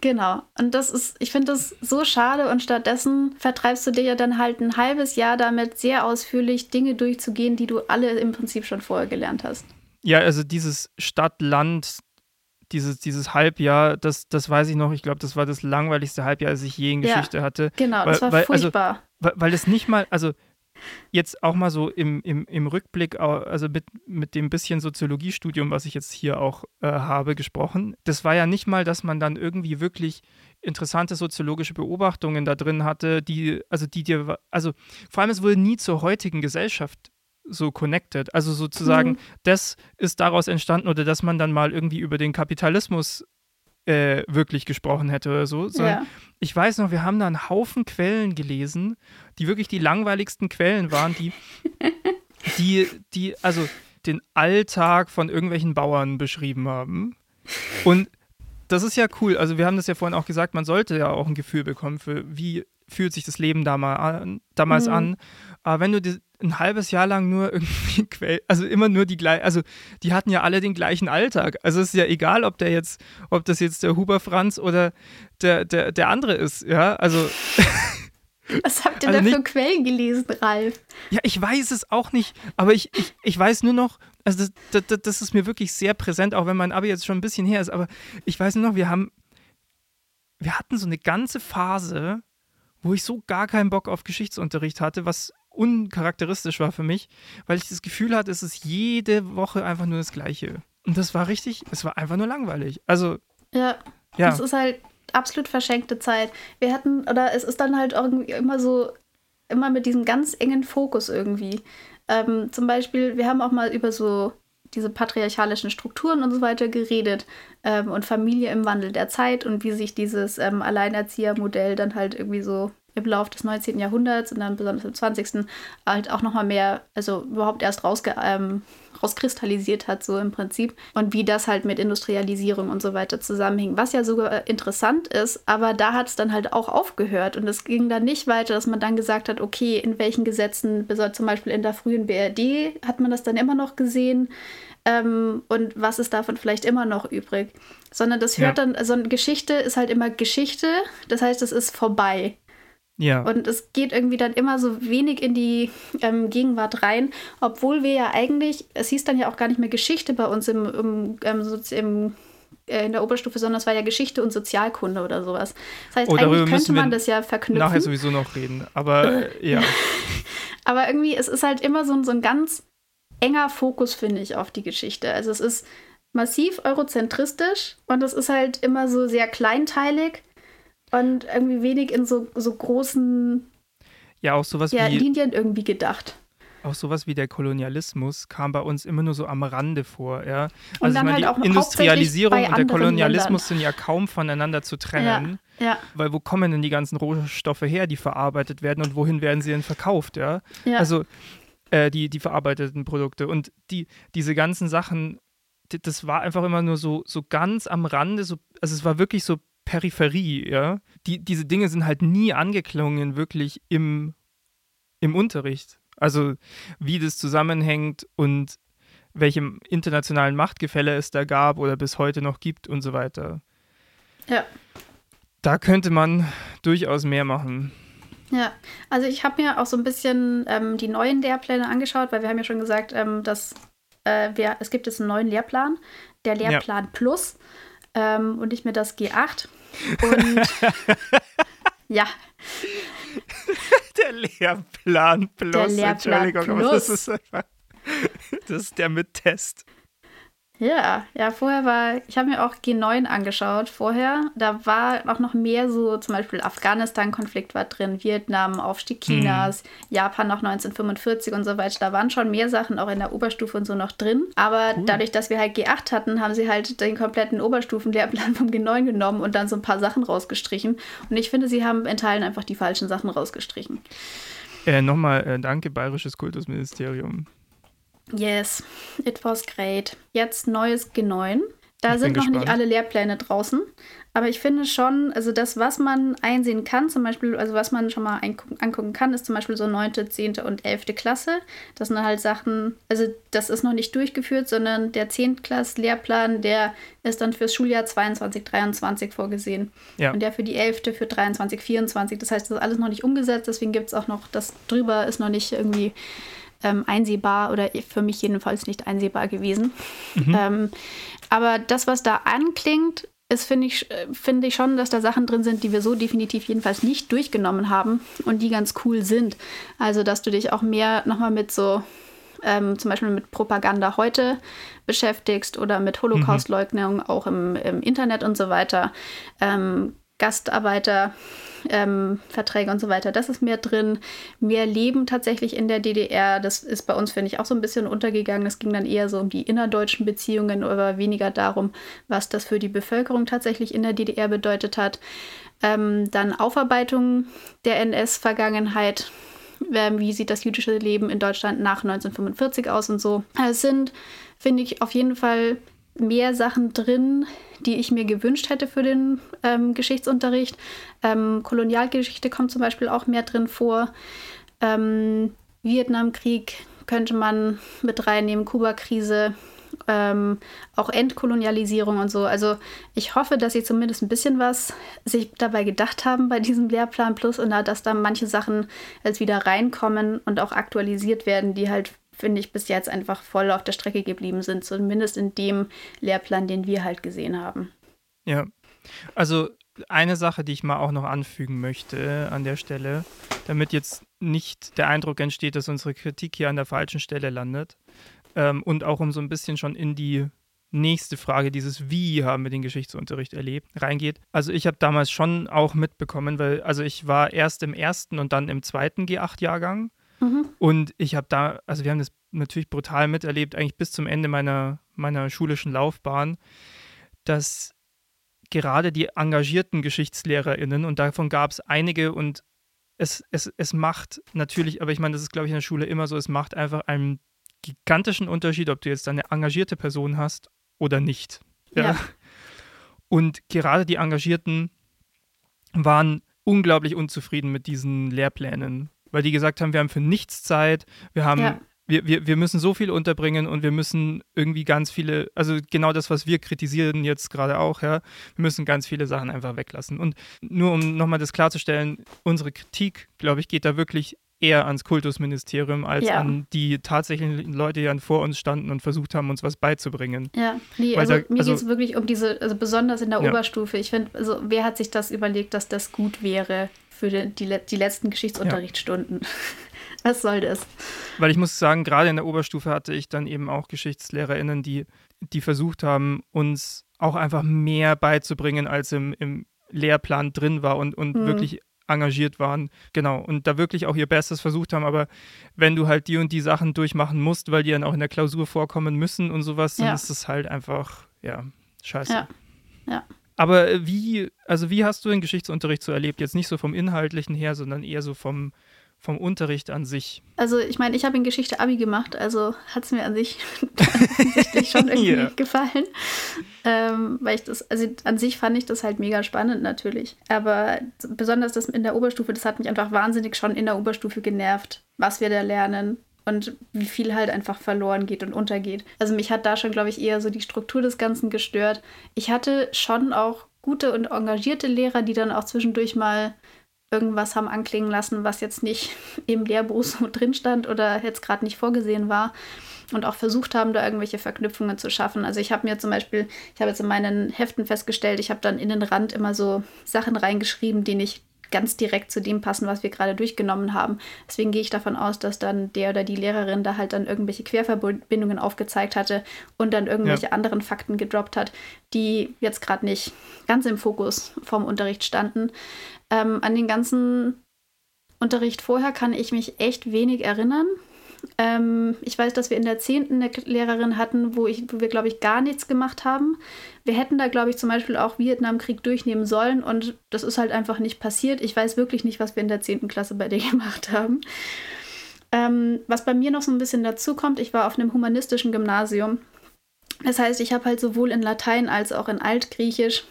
Genau. Und das ist, ich finde das so schade und stattdessen vertreibst du dir ja dann halt ein halbes Jahr damit, sehr ausführlich Dinge durchzugehen, die du alle im Prinzip schon vorher gelernt hast. Ja, also dieses Stadt-Land, dieses, dieses Halbjahr, das, das weiß ich noch, ich glaube, das war das langweiligste Halbjahr, das ich je in Geschichte ja, hatte. Genau, weil, das war weil, also furchtbar. Also, weil, weil es nicht mal, also jetzt auch mal so im, im, im Rückblick, also mit, mit dem bisschen Soziologiestudium, was ich jetzt hier auch äh, habe, gesprochen, das war ja nicht mal, dass man dann irgendwie wirklich interessante soziologische Beobachtungen da drin hatte, die, also die dir, also vor allem es wurde nie zur heutigen Gesellschaft so connected. Also sozusagen, mhm. das ist daraus entstanden oder dass man dann mal irgendwie über den Kapitalismus äh, wirklich gesprochen hätte oder so. Ja. Ich weiß noch, wir haben da einen Haufen Quellen gelesen, die wirklich die langweiligsten Quellen waren, die, die, die, also den Alltag von irgendwelchen Bauern beschrieben haben. Und das ist ja cool. Also wir haben das ja vorhin auch gesagt, man sollte ja auch ein Gefühl bekommen für, wie fühlt sich das Leben damals an. Damals mhm. an. Aber wenn du ein halbes Jahr lang nur irgendwie Quell, also immer nur die gleichen, also die hatten ja alle den gleichen Alltag. Also es ist ja egal, ob der jetzt, ob das jetzt der Huber Franz oder der, der, der andere ist, ja, also. Was habt ihr also da für Quellen gelesen, Ralf? Ja, ich weiß es auch nicht, aber ich, ich, ich weiß nur noch, also das, das, das ist mir wirklich sehr präsent, auch wenn mein Abi jetzt schon ein bisschen her ist, aber ich weiß nur noch, wir haben, wir hatten so eine ganze Phase, wo ich so gar keinen Bock auf Geschichtsunterricht hatte, was uncharakteristisch war für mich, weil ich das Gefühl hatte, es ist jede Woche einfach nur das Gleiche. Und das war richtig, es war einfach nur langweilig. Also. Ja. Ja. Es ist halt absolut verschenkte Zeit. Wir hatten, oder es ist dann halt irgendwie immer so, immer mit diesem ganz engen Fokus irgendwie. Ähm, zum Beispiel, wir haben auch mal über so diese patriarchalischen Strukturen und so weiter geredet ähm, und Familie im Wandel der Zeit und wie sich dieses ähm, Alleinerziehermodell dann halt irgendwie so im Laufe des 19. Jahrhunderts und dann besonders im 20. halt auch nochmal mehr, also überhaupt erst rausge ähm, rauskristallisiert hat, so im Prinzip. Und wie das halt mit Industrialisierung und so weiter zusammenhing, was ja sogar interessant ist, aber da hat es dann halt auch aufgehört und es ging dann nicht weiter, dass man dann gesagt hat, okay, in welchen Gesetzen, zum Beispiel in der frühen BRD, hat man das dann immer noch gesehen. Ähm, und was ist davon vielleicht immer noch übrig? Sondern das hört ja. dann, also eine Geschichte ist halt immer Geschichte, das heißt, es ist vorbei. Ja. Und es geht irgendwie dann immer so wenig in die ähm, Gegenwart rein, obwohl wir ja eigentlich, es hieß dann ja auch gar nicht mehr Geschichte bei uns im, im, ähm, im äh, in der Oberstufe, sondern es war ja Geschichte und Sozialkunde oder sowas. Das heißt, oh, eigentlich könnte man das ja verknüpfen. Nachher sowieso noch reden, aber äh, ja. aber irgendwie, es ist halt immer so, so ein ganz enger Fokus, finde ich, auf die Geschichte. Also es ist massiv eurozentristisch und es ist halt immer so sehr kleinteilig und irgendwie wenig in so, so großen ja, auch sowas ja, wie, Linien irgendwie gedacht. Auch sowas wie der Kolonialismus kam bei uns immer nur so am Rande vor, ja. Also ich meine, halt die Industrialisierung und der Kolonialismus Ländern. sind ja kaum voneinander zu trennen. Ja, ja. Weil wo kommen denn die ganzen Rohstoffe her, die verarbeitet werden und wohin werden sie denn verkauft, ja? ja. Also äh, die, die verarbeiteten Produkte. Und die, diese ganzen Sachen, das war einfach immer nur so, so ganz am Rande, so, also es war wirklich so Peripherie, ja. Die, diese Dinge sind halt nie angeklungen, wirklich im, im Unterricht. Also wie das zusammenhängt und welchem internationalen Machtgefälle es da gab oder bis heute noch gibt und so weiter. Ja. Da könnte man durchaus mehr machen. Ja, also ich habe mir auch so ein bisschen ähm, die neuen Lehrpläne angeschaut, weil wir haben ja schon gesagt, ähm, dass äh, wir, es gibt jetzt einen neuen Lehrplan, der Lehrplan ja. Plus ähm, und nicht mehr das G8. Und ja. Der Lehrplan Plus. Der Lehrplan Entschuldigung, Plus. aber das ist einfach. Das ist der mit Test. Ja, ja, vorher war, ich habe mir auch G9 angeschaut vorher. Da war auch noch mehr so, zum Beispiel Afghanistan-Konflikt war drin, Vietnam, Aufstieg Chinas, mhm. Japan noch 1945 und so weiter. Da waren schon mehr Sachen auch in der Oberstufe und so noch drin. Aber cool. dadurch, dass wir halt G8 hatten, haben sie halt den kompletten Oberstufenlehrplan vom G9 genommen und dann so ein paar Sachen rausgestrichen. Und ich finde, sie haben in Teilen einfach die falschen Sachen rausgestrichen. Äh, Nochmal äh, danke, Bayerisches Kultusministerium. Yes, it was great. Jetzt neues G9. Da ich sind noch nicht alle Lehrpläne draußen. Aber ich finde schon, also das, was man einsehen kann, zum Beispiel, also was man schon mal angucken kann, ist zum Beispiel so 9., 10. und 11. Klasse. Das sind halt Sachen, also das ist noch nicht durchgeführt, sondern der 10. Klass Lehrplan, der ist dann fürs Schuljahr 22, 23 vorgesehen. Ja. Und der für die 11. für 23, 24. Das heißt, das ist alles noch nicht umgesetzt, deswegen gibt es auch noch, das drüber ist noch nicht irgendwie ähm, einsehbar oder für mich jedenfalls nicht einsehbar gewesen. Mhm. Ähm, aber das, was da anklingt, ist, finde ich, äh, find ich schon, dass da Sachen drin sind, die wir so definitiv jedenfalls nicht durchgenommen haben und die ganz cool sind. Also, dass du dich auch mehr nochmal mit so, ähm, zum Beispiel mit Propaganda heute beschäftigst oder mit Holocaustleugnung mhm. auch im, im, Internet und so weiter. Ähm, Gastarbeiter ähm, und so weiter. Das ist mehr drin. Mehr Leben tatsächlich in der DDR. Das ist bei uns, finde ich, auch so ein bisschen untergegangen. Es ging dann eher so um die innerdeutschen Beziehungen, aber weniger darum, was das für die Bevölkerung tatsächlich in der DDR bedeutet hat. Ähm, dann Aufarbeitung der NS-Vergangenheit. Ähm, wie sieht das jüdische Leben in Deutschland nach 1945 aus und so. Es sind, finde ich, auf jeden Fall mehr Sachen drin, die ich mir gewünscht hätte für den ähm, Geschichtsunterricht. Ähm, Kolonialgeschichte kommt zum Beispiel auch mehr drin vor. Ähm, Vietnamkrieg könnte man mit reinnehmen, Kuba-Krise, ähm, auch Entkolonialisierung und so. Also ich hoffe, dass sie zumindest ein bisschen was sich dabei gedacht haben bei diesem Lehrplan Plus und dass da manche Sachen jetzt wieder reinkommen und auch aktualisiert werden, die halt finde ich, bis jetzt einfach voll auf der Strecke geblieben sind, zumindest in dem Lehrplan, den wir halt gesehen haben. Ja, also eine Sache, die ich mal auch noch anfügen möchte an der Stelle, damit jetzt nicht der Eindruck entsteht, dass unsere Kritik hier an der falschen Stelle landet. Ähm, und auch um so ein bisschen schon in die nächste Frage, dieses Wie haben wir den Geschichtsunterricht erlebt, reingeht. Also ich habe damals schon auch mitbekommen, weil, also ich war erst im ersten und dann im zweiten G8-Jahrgang. Mhm. Und ich habe da, also wir haben das natürlich brutal miterlebt, eigentlich bis zum Ende meiner, meiner schulischen Laufbahn, dass gerade die engagierten GeschichtslehrerInnen, und davon gab es einige und es, es, es macht natürlich, aber ich meine, das ist, glaube ich, in der Schule immer so, es macht einfach einen gigantischen Unterschied, ob du jetzt eine engagierte Person hast oder nicht. Ja. ja. Und gerade die Engagierten waren unglaublich unzufrieden mit diesen Lehrplänen, weil die gesagt haben, wir haben für nichts Zeit, wir haben ja wir, wir, wir müssen so viel unterbringen und wir müssen irgendwie ganz viele, also genau das, was wir kritisieren jetzt gerade auch, ja, wir müssen ganz viele Sachen einfach weglassen. Und nur um nochmal das klarzustellen, unsere Kritik, glaube ich, geht da wirklich eher ans Kultusministerium als ja. an die tatsächlichen Leute, die dann vor uns standen und versucht haben, uns was beizubringen. Ja, nee, also da, mir also, geht es wirklich um diese, also besonders in der ja. Oberstufe. Ich finde, also wer hat sich das überlegt, dass das gut wäre für die, die, die letzten Geschichtsunterrichtsstunden? Ja. Was soll das? Weil ich muss sagen, gerade in der Oberstufe hatte ich dann eben auch GeschichtslehrerInnen, die, die versucht haben, uns auch einfach mehr beizubringen, als im, im Lehrplan drin war und, und mhm. wirklich engagiert waren. Genau. Und da wirklich auch ihr Bestes versucht haben. Aber wenn du halt die und die Sachen durchmachen musst, weil die dann auch in der Klausur vorkommen müssen und sowas, dann ja. ist es halt einfach, ja, scheiße. Ja. ja. Aber wie, also wie hast du den Geschichtsunterricht so erlebt? Jetzt nicht so vom Inhaltlichen her, sondern eher so vom, vom Unterricht an sich? Also ich meine, ich habe in Geschichte Abi gemacht, also hat es mir an sich schon irgendwie yeah. gefallen. Ähm, weil ich das, also an sich fand ich das halt mega spannend natürlich. Aber besonders das in der Oberstufe, das hat mich einfach wahnsinnig schon in der Oberstufe genervt, was wir da lernen und wie viel halt einfach verloren geht und untergeht. Also mich hat da schon, glaube ich, eher so die Struktur des Ganzen gestört. Ich hatte schon auch gute und engagierte Lehrer, die dann auch zwischendurch mal irgendwas haben anklingen lassen, was jetzt nicht im Lehrbuch so drin stand oder jetzt gerade nicht vorgesehen war und auch versucht haben, da irgendwelche Verknüpfungen zu schaffen. Also ich habe mir zum Beispiel, ich habe jetzt in meinen Heften festgestellt, ich habe dann in den Rand immer so Sachen reingeschrieben, die nicht ganz direkt zu dem passen, was wir gerade durchgenommen haben. Deswegen gehe ich davon aus, dass dann der oder die Lehrerin da halt dann irgendwelche Querverbindungen aufgezeigt hatte und dann irgendwelche ja. anderen Fakten gedroppt hat, die jetzt gerade nicht ganz im Fokus vom Unterricht standen. Ähm, an den ganzen Unterricht vorher kann ich mich echt wenig erinnern. Ähm, ich weiß, dass wir in der 10. eine Lehrerin hatten, wo, ich, wo wir, glaube ich, gar nichts gemacht haben. Wir hätten da, glaube ich, zum Beispiel auch Vietnamkrieg durchnehmen sollen und das ist halt einfach nicht passiert. Ich weiß wirklich nicht, was wir in der 10. Klasse bei dir gemacht haben. Ähm, was bei mir noch so ein bisschen dazu kommt, ich war auf einem humanistischen Gymnasium. Das heißt, ich habe halt sowohl in Latein als auch in Altgriechisch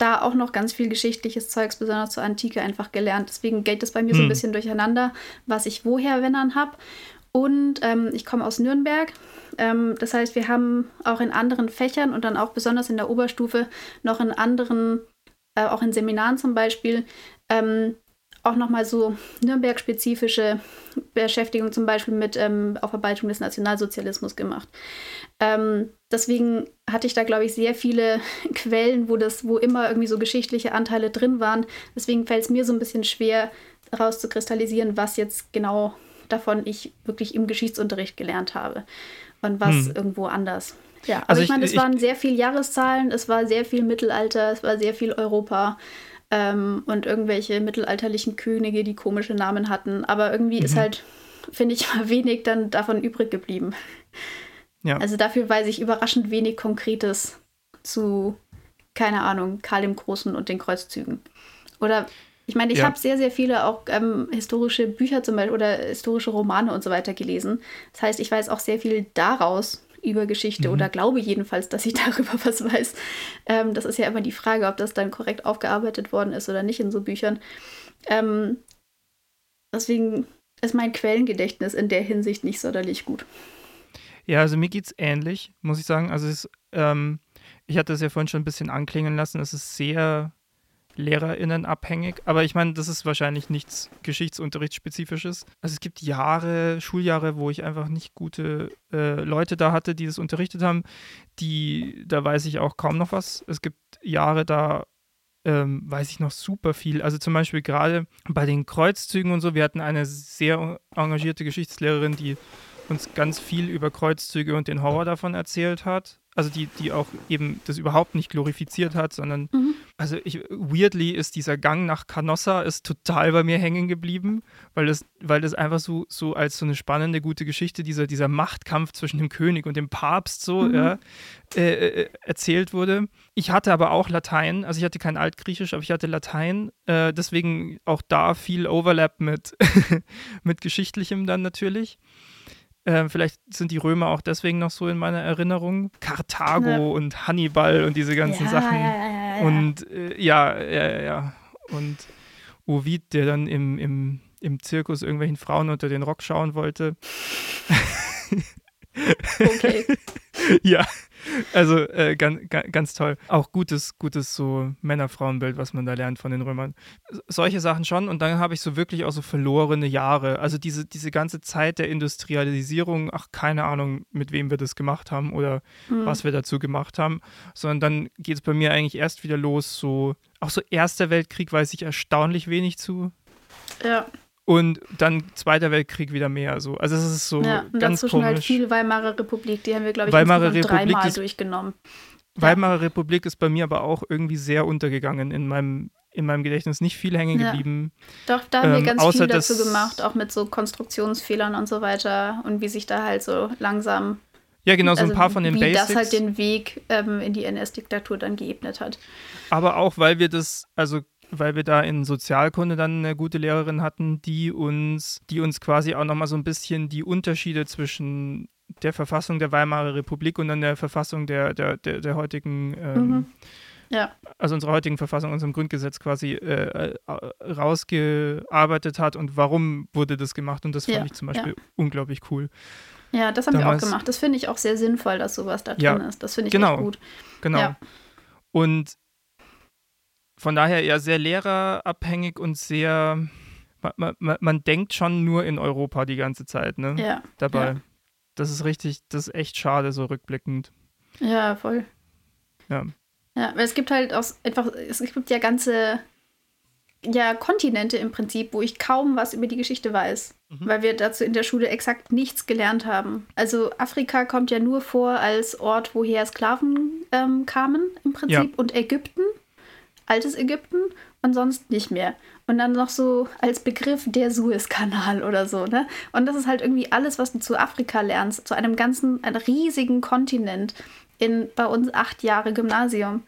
da auch noch ganz viel geschichtliches Zeugs, besonders zur Antike, einfach gelernt. Deswegen geht es bei mir hm. so ein hm. bisschen durcheinander, was ich woher, wenn dann habe. Und ähm, ich komme aus Nürnberg. Ähm, das heißt, wir haben auch in anderen Fächern und dann auch besonders in der Oberstufe noch in anderen, äh, auch in Seminaren zum Beispiel, ähm, auch nochmal so Nürnberg-spezifische Beschäftigung zum Beispiel mit ähm, Aufarbeitung des Nationalsozialismus gemacht. Ähm, deswegen hatte ich da, glaube ich, sehr viele Quellen, wo das, wo immer irgendwie so geschichtliche Anteile drin waren. Deswegen fällt es mir so ein bisschen schwer, rauszukristallisieren, was jetzt genau davon ich wirklich im Geschichtsunterricht gelernt habe und was hm. irgendwo anders. Ja, aber also ich, ich meine, es ich, waren sehr viele Jahreszahlen, es war sehr viel Mittelalter, es war sehr viel Europa ähm, und irgendwelche mittelalterlichen Könige, die komische Namen hatten. Aber irgendwie mhm. ist halt, finde ich, wenig dann davon übrig geblieben. Ja. Also dafür weiß ich überraschend wenig Konkretes zu, keine Ahnung, Karl dem Großen und den Kreuzzügen. Oder ich meine, ich ja. habe sehr, sehr viele auch ähm, historische Bücher zum Beispiel oder historische Romane und so weiter gelesen. Das heißt, ich weiß auch sehr viel daraus über Geschichte mhm. oder glaube jedenfalls, dass ich darüber was weiß. Ähm, das ist ja immer die Frage, ob das dann korrekt aufgearbeitet worden ist oder nicht in so Büchern. Ähm, deswegen ist mein Quellengedächtnis in der Hinsicht nicht sonderlich gut. Ja, also mir geht es ähnlich, muss ich sagen. Also es, ähm, ich hatte es ja vorhin schon ein bisschen anklingen lassen. Es ist sehr LehrerInnen abhängig. Aber ich meine, das ist wahrscheinlich nichts Geschichtsunterrichtsspezifisches. Also es gibt Jahre, Schuljahre, wo ich einfach nicht gute äh, Leute da hatte, die das unterrichtet haben. Die, da weiß ich auch kaum noch was. Es gibt Jahre, da ähm, weiß ich noch super viel. Also zum Beispiel gerade bei den Kreuzzügen und so, wir hatten eine sehr engagierte Geschichtslehrerin, die uns ganz viel über Kreuzzüge und den Horror davon erzählt hat. Also die, die auch eben das überhaupt nicht glorifiziert hat, sondern mhm. also ich, weirdly ist dieser Gang nach Canossa ist total bei mir hängen geblieben, weil das, weil das einfach so, so als so eine spannende, gute Geschichte, dieser, dieser Machtkampf zwischen dem König und dem Papst so mhm. ja, äh, äh, erzählt wurde. Ich hatte aber auch Latein, also ich hatte kein Altgriechisch, aber ich hatte Latein, äh, deswegen auch da viel Overlap mit, mit Geschichtlichem dann natürlich. Äh, vielleicht sind die Römer auch deswegen noch so in meiner Erinnerung. Karthago ja. und Hannibal und diese ganzen ja, Sachen. Ja, und äh, ja, ja, ja. Und Ovid, der dann im, im, im Zirkus irgendwelchen Frauen unter den Rock schauen wollte. Okay. ja, also äh, ganz, ganz toll. Auch gutes, gutes so Männer-Frauen-Bild, was man da lernt von den Römern. Solche Sachen schon. Und dann habe ich so wirklich auch so verlorene Jahre. Also diese, diese ganze Zeit der Industrialisierung, ach, keine Ahnung, mit wem wir das gemacht haben oder mhm. was wir dazu gemacht haben. Sondern dann geht es bei mir eigentlich erst wieder los, so, auch so Erster Weltkrieg weiß ich erstaunlich wenig zu. Ja. Und dann Zweiter Weltkrieg wieder mehr. So. Also es ist so ja, und ganz dazwischen halt komisch. halt viel Weimarer Republik, die haben wir, glaube ich, Weimarer dreimal ist, durchgenommen. Weimarer ja. Republik ist bei mir aber auch irgendwie sehr untergegangen in meinem, in meinem Gedächtnis. Nicht viel hängen geblieben. Ja. Doch, da haben ähm, wir ganz viel dazu gemacht, auch mit so Konstruktionsfehlern und so weiter und wie sich da halt so langsam ja, genau, so also ein paar von den wie Basics. Wie das halt den Weg ähm, in die NS-Diktatur dann geebnet hat. Aber auch, weil wir das, also weil wir da in Sozialkunde dann eine gute Lehrerin hatten, die uns, die uns quasi auch nochmal so ein bisschen die Unterschiede zwischen der Verfassung der Weimarer Republik und dann der Verfassung der, der, der, der heutigen ähm, mhm. Ja. Also unserer heutigen Verfassung, unserem Grundgesetz quasi äh, rausgearbeitet hat und warum wurde das gemacht. Und das fand ja, ich zum Beispiel ja. unglaublich cool. Ja, das haben Damals, wir auch gemacht. Das finde ich auch sehr sinnvoll, dass sowas da drin ist. Das finde ich genau, echt gut. Genau. Und von daher eher sehr lehrerabhängig und sehr, man, man, man, denkt schon nur in Europa die ganze Zeit, ne? Ja. Dabei. Ja. Das ist richtig, das ist echt schade, so rückblickend. Ja, voll. Ja. Ja, weil es gibt halt auch einfach, es gibt ja ganze ja, Kontinente im Prinzip, wo ich kaum was über die Geschichte weiß, mhm. weil wir dazu in der Schule exakt nichts gelernt haben. Also Afrika kommt ja nur vor als Ort, woher Sklaven ähm, kamen im Prinzip ja. und Ägypten altes Ägypten und sonst nicht mehr. Und dann noch so als Begriff der Suezkanal oder so, ne? Und das ist halt irgendwie alles, was du zu Afrika lernst, zu einem ganzen, einem riesigen Kontinent in bei uns acht Jahre Gymnasium.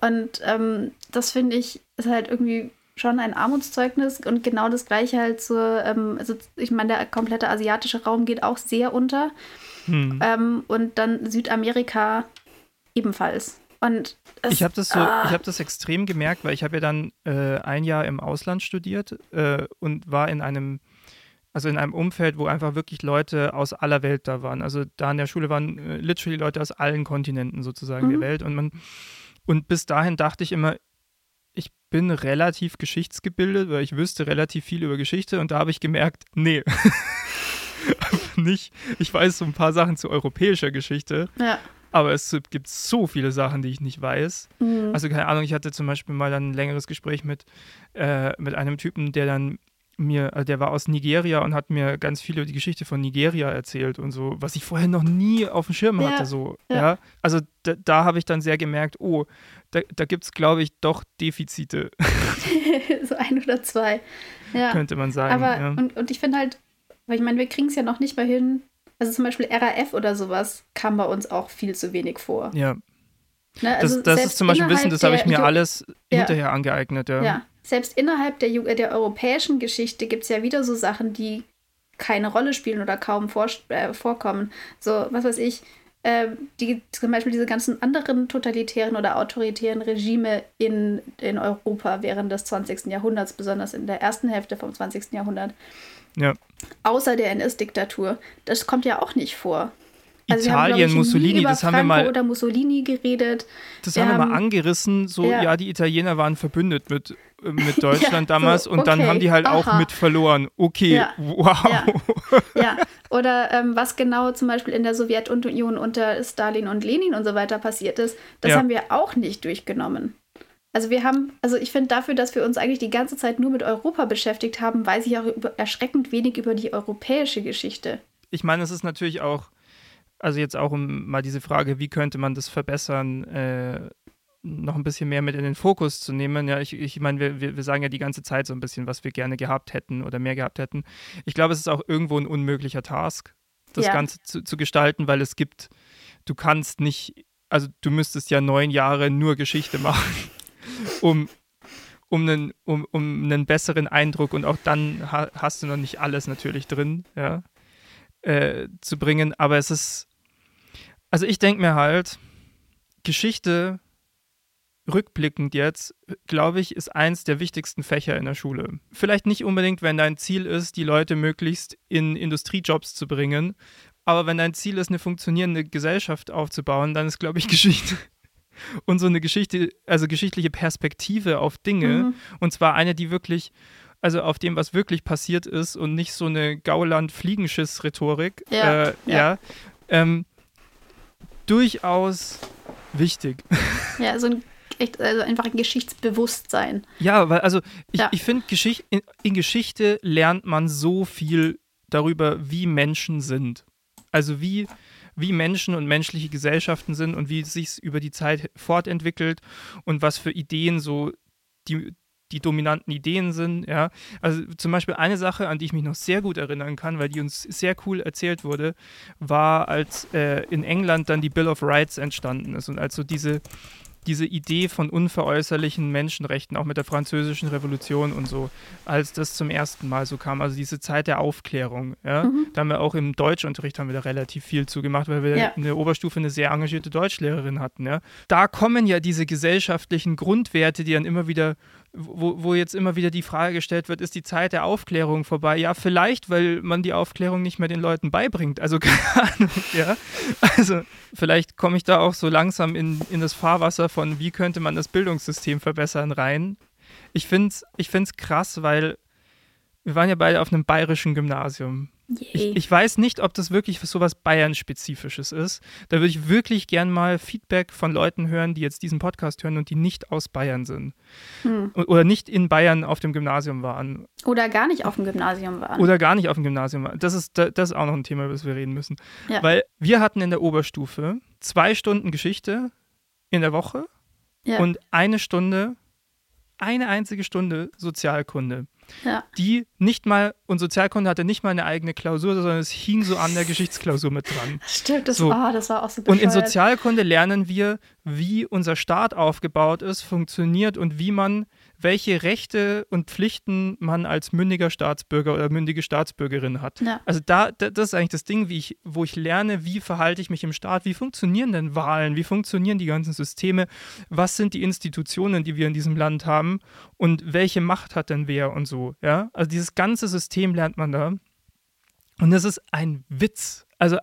Und ähm, das finde ich ist halt irgendwie schon ein Armutszeugnis und genau das gleiche halt zur, ähm, also ich meine, der komplette asiatische Raum geht auch sehr unter. Hm. Ähm, und dann Südamerika ebenfalls. Und es, ich habe das so, ah. ich habe das extrem gemerkt, weil ich habe ja dann äh, ein Jahr im Ausland studiert äh, und war in einem, also in einem Umfeld, wo einfach wirklich Leute aus aller Welt da waren. Also da in der Schule waren äh, literally Leute aus allen Kontinenten sozusagen mhm. der Welt und man und bis dahin dachte ich immer, ich bin relativ geschichtsgebildet, weil ich wüsste relativ viel über Geschichte und da habe ich gemerkt, nee. nicht. Ich weiß so ein paar Sachen zu europäischer Geschichte. Ja. Aber es gibt so viele Sachen, die ich nicht weiß. Mhm. Also keine Ahnung, ich hatte zum Beispiel mal ein längeres Gespräch mit, äh, mit einem Typen, der dann mir, äh, der war aus Nigeria und hat mir ganz viel über die Geschichte von Nigeria erzählt und so, was ich vorher noch nie auf dem Schirm hatte. Ja, so, ja. ja. Also da, da habe ich dann sehr gemerkt, oh, da, da gibt es, glaube ich, doch Defizite. so ein oder zwei. Ja. Könnte man sagen. Aber, und, und ich finde halt, weil ich meine, wir kriegen es ja noch nicht mal hin, also zum Beispiel RAF oder sowas kam bei uns auch viel zu wenig vor. Ja. Ne, also das, das ist zum Beispiel Wissen, das habe ich mir Ju alles ja. hinterher angeeignet. Ja. ja. Selbst innerhalb der, Ju der europäischen Geschichte gibt es ja wieder so Sachen, die keine Rolle spielen oder kaum vor äh, vorkommen. So, was weiß ich, äh, die, zum Beispiel diese ganzen anderen totalitären oder autoritären Regime in, in Europa während des 20. Jahrhunderts, besonders in der ersten Hälfte vom 20. Jahrhundert. Ja. Außer der NS-Diktatur. Das kommt ja auch nicht vor. Also Italien, haben, Mussolini, das haben wir mal. oder Mussolini geredet. Das haben wir mal angerissen, so, ja. ja, die Italiener waren verbündet mit, äh, mit Deutschland ja, damals so, und okay, dann haben die halt aha. auch mit verloren. Okay, ja, wow. Ja, oder ähm, was genau zum Beispiel in der Sowjetunion unter Stalin und Lenin und so weiter passiert ist, das haben wir auch nicht durchgenommen. Also wir haben, also ich finde dafür, dass wir uns eigentlich die ganze Zeit nur mit Europa beschäftigt haben, weiß ich auch über, erschreckend wenig über die europäische Geschichte. Ich meine, es ist natürlich auch, also jetzt auch um mal diese Frage, wie könnte man das verbessern, äh, noch ein bisschen mehr mit in den Fokus zu nehmen. Ja, ich, ich meine, wir, wir sagen ja die ganze Zeit so ein bisschen, was wir gerne gehabt hätten oder mehr gehabt hätten. Ich glaube, es ist auch irgendwo ein unmöglicher Task, das ja. Ganze zu, zu gestalten, weil es gibt, du kannst nicht, also du müsstest ja neun Jahre nur Geschichte machen um, um, einen, um, um einen besseren Eindruck und auch dann ha hast du noch nicht alles natürlich drin, ja, äh, zu bringen. Aber es ist, also ich denke mir halt, Geschichte rückblickend jetzt, glaube ich, ist eins der wichtigsten Fächer in der Schule. Vielleicht nicht unbedingt, wenn dein Ziel ist, die Leute möglichst in Industriejobs zu bringen, aber wenn dein Ziel ist, eine funktionierende Gesellschaft aufzubauen, dann ist, glaube ich, Geschichte und so eine Geschichte, also geschichtliche Perspektive auf Dinge. Mhm. Und zwar eine, die wirklich, also auf dem, was wirklich passiert ist und nicht so eine Gauland-Fliegenschiss-Rhetorik. Ja. Äh, ja. ja ähm, durchaus wichtig. Ja, so ein echt, also einfach ein Geschichtsbewusstsein. Ja, weil, also ich, ja. ich finde, Geschicht, in, in Geschichte lernt man so viel darüber, wie Menschen sind. Also wie wie Menschen und menschliche Gesellschaften sind und wie es sich über die Zeit fortentwickelt und was für Ideen so die, die dominanten Ideen sind. Ja. Also zum Beispiel eine Sache, an die ich mich noch sehr gut erinnern kann, weil die uns sehr cool erzählt wurde, war, als äh, in England dann die Bill of Rights entstanden ist und also diese diese Idee von unveräußerlichen Menschenrechten, auch mit der französischen Revolution und so, als das zum ersten Mal so kam. Also diese Zeit der Aufklärung. Ja? Mhm. Da haben wir auch im Deutschunterricht haben wir da relativ viel zugemacht, weil wir ja. in der Oberstufe eine sehr engagierte Deutschlehrerin hatten. Ja? Da kommen ja diese gesellschaftlichen Grundwerte, die dann immer wieder wo, wo jetzt immer wieder die Frage gestellt wird, ist die Zeit der Aufklärung vorbei? Ja, vielleicht, weil man die Aufklärung nicht mehr den Leuten beibringt. Also keine Ahnung, ja. Also vielleicht komme ich da auch so langsam in, in das Fahrwasser von, wie könnte man das Bildungssystem verbessern, rein. Ich finde es ich find's krass, weil wir waren ja beide auf einem bayerischen Gymnasium. Ich, ich, weiß nicht, ob das wirklich so was Bayern-spezifisches ist. Da würde ich wirklich gern mal Feedback von Leuten hören, die jetzt diesen Podcast hören und die nicht aus Bayern sind. Hm. Oder nicht in Bayern auf dem Gymnasium waren. Oder gar nicht auf dem Gymnasium waren. Oder gar nicht auf dem Gymnasium waren. Das ist, das ist auch noch ein Thema, über das wir reden müssen. Ja. Weil wir hatten in der Oberstufe zwei Stunden Geschichte in der Woche ja. und eine Stunde, eine einzige Stunde Sozialkunde. Ja. Die nicht mal, und Sozialkunde hatte nicht mal eine eigene Klausur, sondern es hing so an der Geschichtsklausur mit dran. Stimmt, das, so. oh, das war auch so bescheuert. Und in Sozialkunde lernen wir, wie unser Staat aufgebaut ist, funktioniert und wie man welche Rechte und Pflichten man als mündiger Staatsbürger oder mündige Staatsbürgerin hat. Ja. Also da, das ist eigentlich das Ding, wie ich, wo ich lerne, wie verhalte ich mich im Staat, wie funktionieren denn Wahlen, wie funktionieren die ganzen Systeme, was sind die Institutionen, die wir in diesem Land haben und welche Macht hat denn wer und so. Ja? Also dieses ganze System lernt man da. Und das ist ein Witz. Also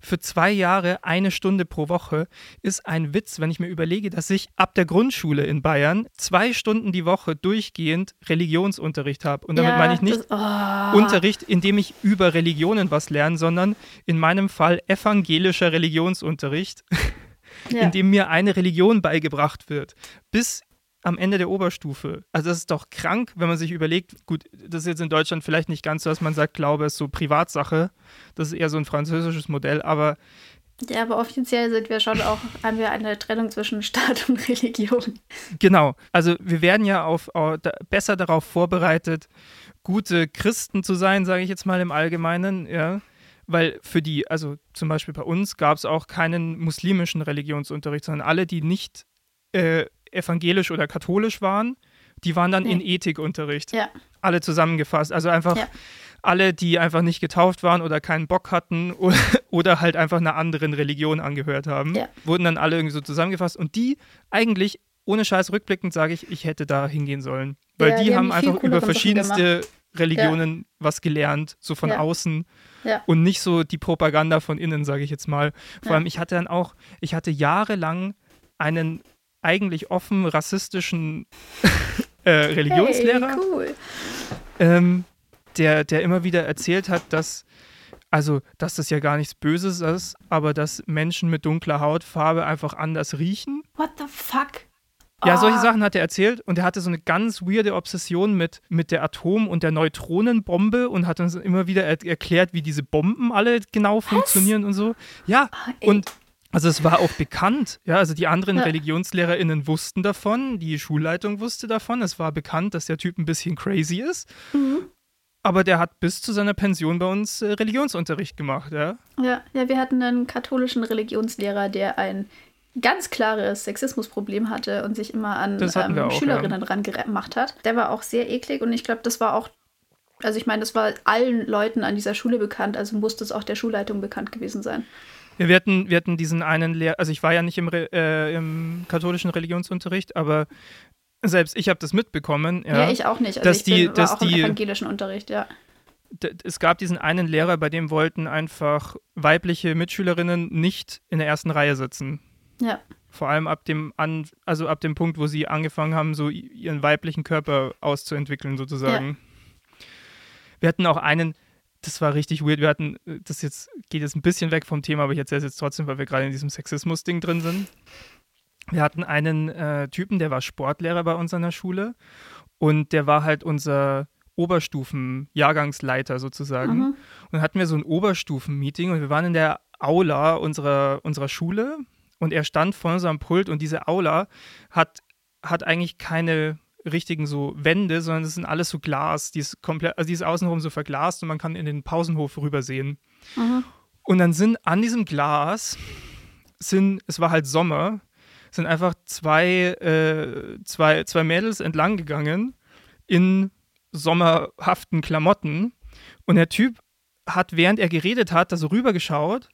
für zwei Jahre eine Stunde pro Woche ist ein Witz, wenn ich mir überlege, dass ich ab der Grundschule in Bayern zwei Stunden die Woche durchgehend Religionsunterricht habe. Und damit ja, meine ich nicht das, oh. Unterricht, in dem ich über Religionen was lerne, sondern in meinem Fall evangelischer Religionsunterricht, ja. in dem mir eine Religion beigebracht wird. Bis am Ende der Oberstufe. Also das ist doch krank, wenn man sich überlegt, gut, das ist jetzt in Deutschland vielleicht nicht ganz so, dass man sagt, Glaube ist so Privatsache. Das ist eher so ein französisches Modell, aber ja, aber offiziell sind wir schon auch, haben wir eine Trennung zwischen Staat und Religion. Genau. Also wir werden ja auf, auf besser darauf vorbereitet, gute Christen zu sein, sage ich jetzt mal im Allgemeinen, ja. Weil für die, also zum Beispiel bei uns gab es auch keinen muslimischen Religionsunterricht, sondern alle, die nicht äh, evangelisch oder katholisch waren, die waren dann nee. in Ethikunterricht. Ja. Alle zusammengefasst. Also einfach ja. alle, die einfach nicht getauft waren oder keinen Bock hatten oder, oder halt einfach einer anderen Religion angehört haben, ja. wurden dann alle irgendwie so zusammengefasst. Und die eigentlich, ohne Scheiß rückblickend, sage ich, ich hätte da hingehen sollen. Weil die, die, haben, haben einfach über verschiedenste Religionen was gelernt, so von außen. Und nicht so die Propaganda von innen, sage ich jetzt mal. Vor allem, ich hatte dann auch, ich hatte jahrelang einen eigentlich offen rassistischen äh, Religionslehrer, hey, cool. ähm, der, der immer wieder erzählt hat, dass also, dass das ja gar nichts Böses ist, aber dass Menschen mit dunkler Hautfarbe einfach anders riechen. What the fuck? Ja, solche ah. Sachen hat er erzählt und er hatte so eine ganz weirde Obsession mit, mit der Atom- und der Neutronenbombe und hat uns immer wieder er erklärt, wie diese Bomben alle genau Was? funktionieren und so. Ja, ah, und also es war auch bekannt, ja, also die anderen ja. ReligionslehrerInnen wussten davon, die Schulleitung wusste davon, es war bekannt, dass der Typ ein bisschen crazy ist. Mhm. Aber der hat bis zu seiner Pension bei uns äh, Religionsunterricht gemacht, ja? Ja, ja, wir hatten einen katholischen Religionslehrer, der ein ganz klares Sexismusproblem hatte und sich immer an ähm, auch, Schülerinnen ja. rangemacht hat. Der war auch sehr eklig und ich glaube, das war auch, also ich meine, das war allen Leuten an dieser Schule bekannt, also musste es auch der Schulleitung bekannt gewesen sein. Ja, wir, hatten, wir hatten diesen einen Lehrer, also ich war ja nicht im, äh, im katholischen Religionsunterricht, aber selbst ich habe das mitbekommen. Ja, ja, ich auch nicht. Also dass ich die, bin, dass auch die, im evangelischen Unterricht, ja. Es gab diesen einen Lehrer, bei dem wollten einfach weibliche Mitschülerinnen nicht in der ersten Reihe sitzen. Ja. Vor allem ab dem, an, also ab dem Punkt, wo sie angefangen haben, so ihren weiblichen Körper auszuentwickeln, sozusagen. Ja. Wir hatten auch einen, das war richtig weird. Wir hatten, das jetzt geht jetzt ein bisschen weg vom Thema, aber ich erzähle es jetzt trotzdem, weil wir gerade in diesem Sexismus-Ding drin sind. Wir hatten einen äh, Typen, der war Sportlehrer bei uns an der Schule und der war halt unser Oberstufen-Jahrgangsleiter sozusagen. Mhm. Und dann hatten wir so ein Oberstufen-Meeting und wir waren in der Aula unserer, unserer Schule und er stand vor unserem Pult und diese Aula hat, hat eigentlich keine richtigen so Wände, sondern es sind alles so Glas. Die ist komplett, also die ist außenrum so verglast und man kann in den Pausenhof rübersehen. Mhm. Und dann sind an diesem Glas sind, es war halt Sommer, sind einfach zwei, äh, zwei, zwei Mädels entlang gegangen in sommerhaften Klamotten. Und der Typ hat, während er geredet hat, da so rübergeschaut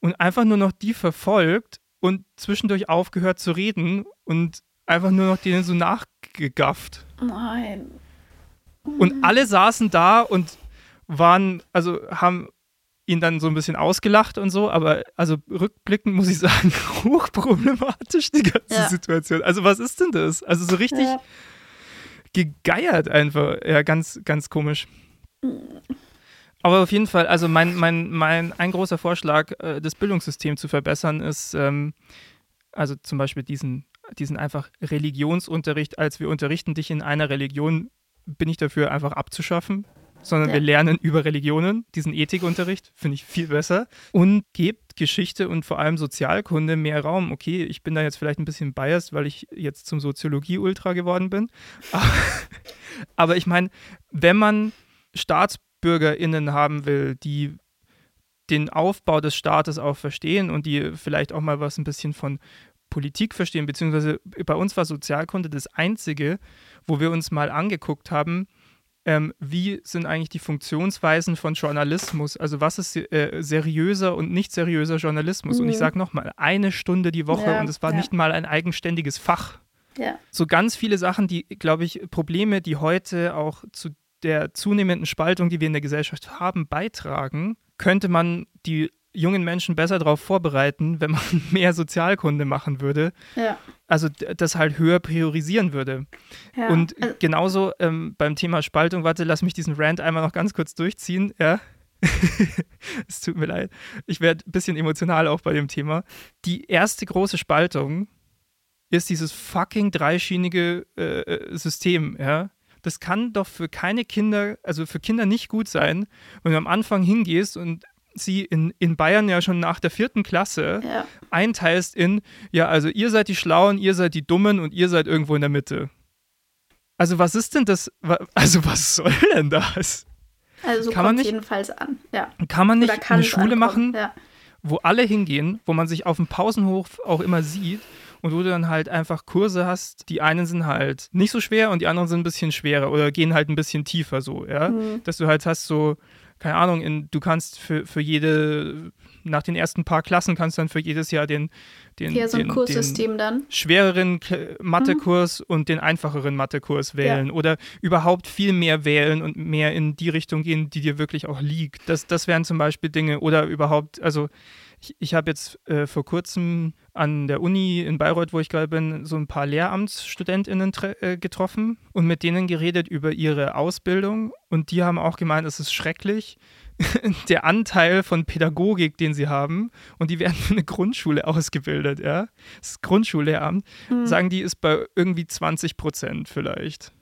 und einfach nur noch die verfolgt und zwischendurch aufgehört zu reden und einfach nur noch denen so nachgegafft. Nein. Und alle saßen da und waren, also haben ihn dann so ein bisschen ausgelacht und so, aber also rückblickend muss ich sagen, hochproblematisch die ganze ja. Situation. Also was ist denn das? Also so richtig ja. gegeiert einfach. Ja, ganz, ganz komisch. Aber auf jeden Fall, also mein, mein, mein ein großer Vorschlag, äh, das Bildungssystem zu verbessern, ist ähm, also zum Beispiel diesen, diesen einfach Religionsunterricht, als wir unterrichten dich in einer Religion, bin ich dafür einfach abzuschaffen sondern ja. wir lernen über Religionen, diesen Ethikunterricht, finde ich viel besser. Und gebt Geschichte und vor allem Sozialkunde mehr Raum. Okay, ich bin da jetzt vielleicht ein bisschen biased, weil ich jetzt zum Soziologie-Ultra geworden bin. Aber, aber ich meine, wenn man StaatsbürgerInnen haben will, die den Aufbau des Staates auch verstehen und die vielleicht auch mal was ein bisschen von Politik verstehen, beziehungsweise bei uns war Sozialkunde das Einzige, wo wir uns mal angeguckt haben, ähm, wie sind eigentlich die Funktionsweisen von Journalismus? Also was ist äh, seriöser und nicht seriöser Journalismus? Mhm. Und ich mhm. sage nochmal, eine Stunde die Woche ja, und es war ja. nicht mal ein eigenständiges Fach. Ja. So ganz viele Sachen, die, glaube ich, Probleme, die heute auch zu der zunehmenden Spaltung, die wir in der Gesellschaft haben, beitragen, könnte man die jungen Menschen besser darauf vorbereiten, wenn man mehr Sozialkunde machen würde. Ja. Also das halt höher priorisieren würde. Ja. Und also, genauso ähm, beim Thema Spaltung, warte, lass mich diesen Rant einmal noch ganz kurz durchziehen, ja. es tut mir leid. Ich werde ein bisschen emotional auch bei dem Thema. Die erste große Spaltung ist dieses fucking dreischienige äh, äh System, ja. Das kann doch für keine Kinder, also für Kinder nicht gut sein, wenn du am Anfang hingehst und sie in, in Bayern ja schon nach der vierten Klasse ja. einteilst in, ja, also ihr seid die Schlauen, ihr seid die Dummen und ihr seid irgendwo in der Mitte. Also was ist denn das, also was soll denn das? Also so kann man nicht, jedenfalls an, ja. Kann man nicht kann eine Schule ankommen. machen, ja. wo alle hingehen, wo man sich auf dem Pausenhof auch immer sieht und wo du dann halt einfach Kurse hast, die einen sind halt nicht so schwer und die anderen sind ein bisschen schwerer oder gehen halt ein bisschen tiefer so, ja. Mhm. Dass du halt hast so keine Ahnung, in, du kannst für, für jede, nach den ersten paar Klassen kannst du dann für jedes Jahr den, den, ja, so den, den dann. schwereren Mathekurs mhm. und den einfacheren Mathekurs wählen ja. oder überhaupt viel mehr wählen und mehr in die Richtung gehen, die dir wirklich auch liegt. Das, das wären zum Beispiel Dinge oder überhaupt, also ich, ich habe jetzt äh, vor kurzem an der Uni in Bayreuth, wo ich gerade bin, so ein paar LehramtsstudentInnen äh, getroffen und mit denen geredet über ihre Ausbildung. Und die haben auch gemeint, es ist schrecklich, der Anteil von Pädagogik, den sie haben, und die werden für eine Grundschule ausgebildet, ja. Das Grundschullehramt, mhm. sagen die, ist bei irgendwie 20 Prozent vielleicht.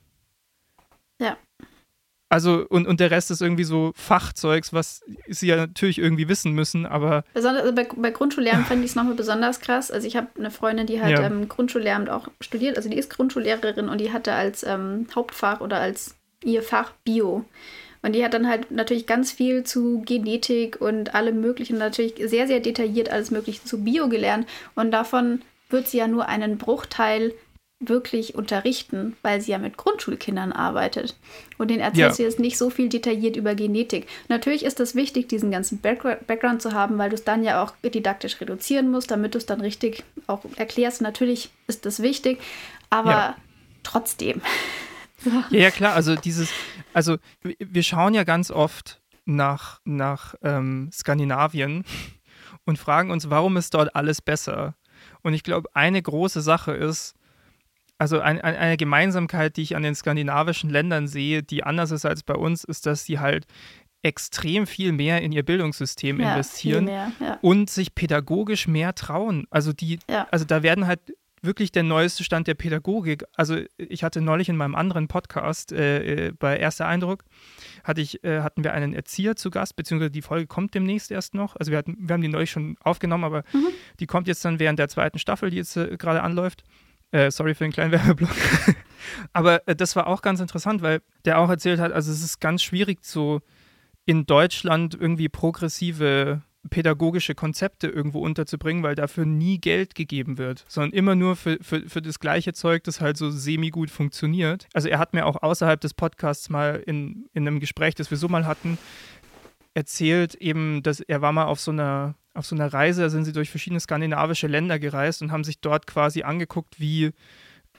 Ja. Also, und, und der Rest ist irgendwie so Fachzeugs, was sie ja natürlich irgendwie wissen müssen, aber. Besonders, also bei, bei Grundschullehramt fand ich es nochmal besonders krass. Also, ich habe eine Freundin, die halt ja. ähm, Grundschullehramt auch studiert. Also, die ist Grundschullehrerin und die hatte als ähm, Hauptfach oder als ihr Fach Bio. Und die hat dann halt natürlich ganz viel zu Genetik und allem Möglichen, natürlich sehr, sehr detailliert alles Mögliche zu Bio gelernt. Und davon wird sie ja nur einen Bruchteil wirklich unterrichten, weil sie ja mit Grundschulkindern arbeitet. Und den erzählt ja. sie jetzt nicht so viel detailliert über Genetik. Natürlich ist es wichtig, diesen ganzen Background zu haben, weil du es dann ja auch didaktisch reduzieren musst, damit du es dann richtig auch erklärst. Natürlich ist das wichtig, aber ja. trotzdem. Ja, ja, klar, also dieses, also wir schauen ja ganz oft nach, nach ähm, Skandinavien und fragen uns, warum ist dort alles besser? Und ich glaube, eine große Sache ist, also ein, ein, eine Gemeinsamkeit, die ich an den skandinavischen Ländern sehe, die anders ist als bei uns, ist, dass sie halt extrem viel mehr in ihr Bildungssystem ja, investieren mehr, ja. und sich pädagogisch mehr trauen. Also die, ja. also da werden halt wirklich der neueste Stand der Pädagogik. Also ich hatte neulich in meinem anderen Podcast äh, äh, bei Erster Eindruck hatte ich, äh, hatten wir einen Erzieher zu Gast, beziehungsweise die Folge kommt demnächst erst noch. Also wir, hatten, wir haben die neulich schon aufgenommen, aber mhm. die kommt jetzt dann während der zweiten Staffel, die jetzt äh, gerade anläuft. Äh, sorry für den kleinen Werbeblock. aber äh, das war auch ganz interessant, weil der auch erzählt hat, also es ist ganz schwierig so in Deutschland irgendwie progressive pädagogische Konzepte irgendwo unterzubringen, weil dafür nie Geld gegeben wird, sondern immer nur für, für, für das gleiche Zeug, das halt so semi-gut funktioniert. Also er hat mir auch außerhalb des Podcasts mal in, in einem Gespräch, das wir so mal hatten, erzählt eben, dass er war mal auf so einer auf so einer Reise, sind sie durch verschiedene skandinavische Länder gereist und haben sich dort quasi angeguckt, wie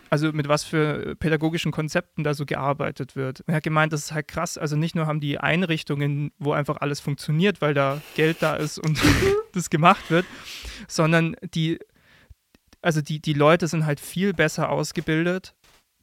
also mit was für pädagogischen Konzepten da so gearbeitet wird. Er hat gemeint, das ist halt krass. Also nicht nur haben die Einrichtungen, wo einfach alles funktioniert, weil da Geld da ist und das gemacht wird, sondern die, also die, die Leute sind halt viel besser ausgebildet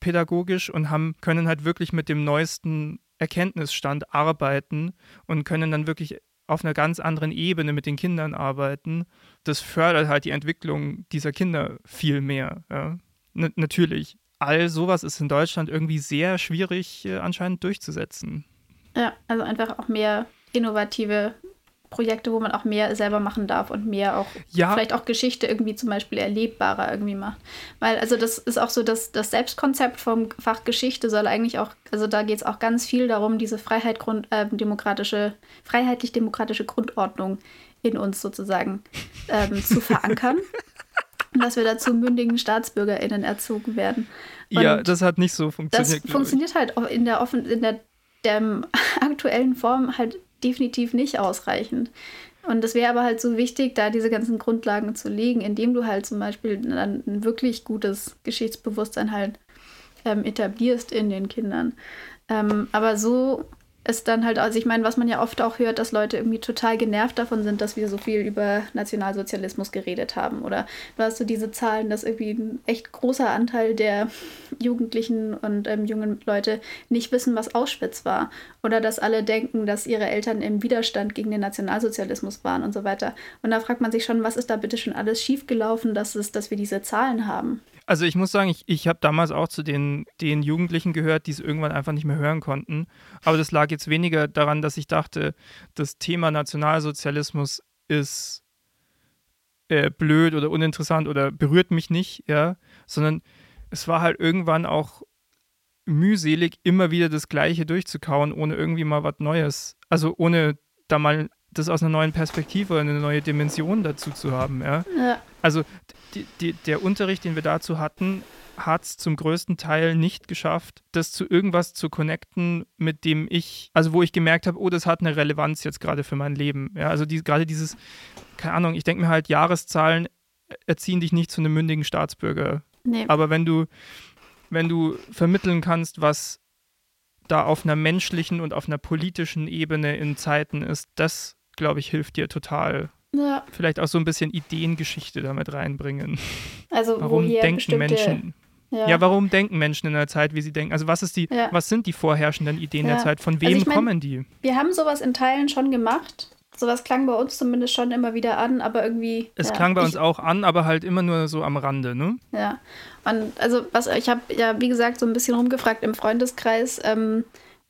pädagogisch und haben, können halt wirklich mit dem neuesten Erkenntnisstand arbeiten und können dann wirklich auf einer ganz anderen Ebene mit den Kindern arbeiten. Das fördert halt die Entwicklung dieser Kinder viel mehr. Ja natürlich, all sowas ist in Deutschland irgendwie sehr schwierig äh, anscheinend durchzusetzen. Ja, also einfach auch mehr innovative Projekte, wo man auch mehr selber machen darf und mehr auch ja. vielleicht auch Geschichte irgendwie zum Beispiel erlebbarer irgendwie macht. Weil, also das ist auch so, dass das Selbstkonzept vom Fach Geschichte soll eigentlich auch, also da geht es auch ganz viel darum, diese Freiheit, Grund, äh, demokratische, freiheitlich-demokratische Grundordnung in uns sozusagen ähm, zu verankern. dass wir dazu mündigen StaatsbürgerInnen erzogen werden. Und ja, das hat nicht so funktioniert. Das funktioniert halt in der, offen, in der, der aktuellen Form halt definitiv nicht ausreichend. Und das wäre aber halt so wichtig, da diese ganzen Grundlagen zu legen, indem du halt zum Beispiel ein, ein wirklich gutes Geschichtsbewusstsein halt ähm, etablierst in den Kindern. Ähm, aber so ist dann halt, also ich meine, was man ja oft auch hört, dass Leute irgendwie total genervt davon sind, dass wir so viel über Nationalsozialismus geredet haben. Oder du hast so diese Zahlen, dass irgendwie ein echt großer Anteil der Jugendlichen und ähm, jungen Leute nicht wissen, was Auschwitz war. Oder dass alle denken, dass ihre Eltern im Widerstand gegen den Nationalsozialismus waren und so weiter. Und da fragt man sich schon, was ist da bitte schon alles schiefgelaufen, dass, es, dass wir diese Zahlen haben. Also ich muss sagen, ich, ich habe damals auch zu den, den Jugendlichen gehört, die es irgendwann einfach nicht mehr hören konnten. Aber das lag jetzt weniger daran, dass ich dachte, das Thema Nationalsozialismus ist äh, blöd oder uninteressant oder berührt mich nicht, ja, sondern es war halt irgendwann auch mühselig, immer wieder das Gleiche durchzukauen, ohne irgendwie mal was Neues. Also ohne da mal das aus einer neuen Perspektive, eine neue Dimension dazu zu haben. Ja? ja. Also die, die, der Unterricht, den wir dazu hatten, hat es zum größten Teil nicht geschafft, das zu irgendwas zu connecten, mit dem ich, also wo ich gemerkt habe, oh, das hat eine Relevanz jetzt gerade für mein Leben. Ja, also die, gerade dieses, keine Ahnung, ich denke mir halt, Jahreszahlen erziehen dich nicht zu einem mündigen Staatsbürger. Nee. Aber wenn du, wenn du vermitteln kannst, was da auf einer menschlichen und auf einer politischen Ebene in Zeiten ist, das glaube ich, hilft dir total. Ja. Vielleicht auch so ein bisschen Ideengeschichte damit reinbringen. Also Warum denken Menschen Ja. ja. warum denken Menschen in der Zeit, wie sie denken? Also was ist die, ja. was sind die vorherrschenden Ideen der Zeit? Von also wem also ich mein, kommen die? Wir haben sowas in Teilen schon gemacht. Sowas klang bei uns zumindest schon immer wieder an, aber irgendwie. Es klang bei ich, uns auch an, aber halt immer nur so am Rande, ne? Ja. Und also was ich habe ja wie gesagt so ein bisschen rumgefragt im Freundeskreis. Ähm,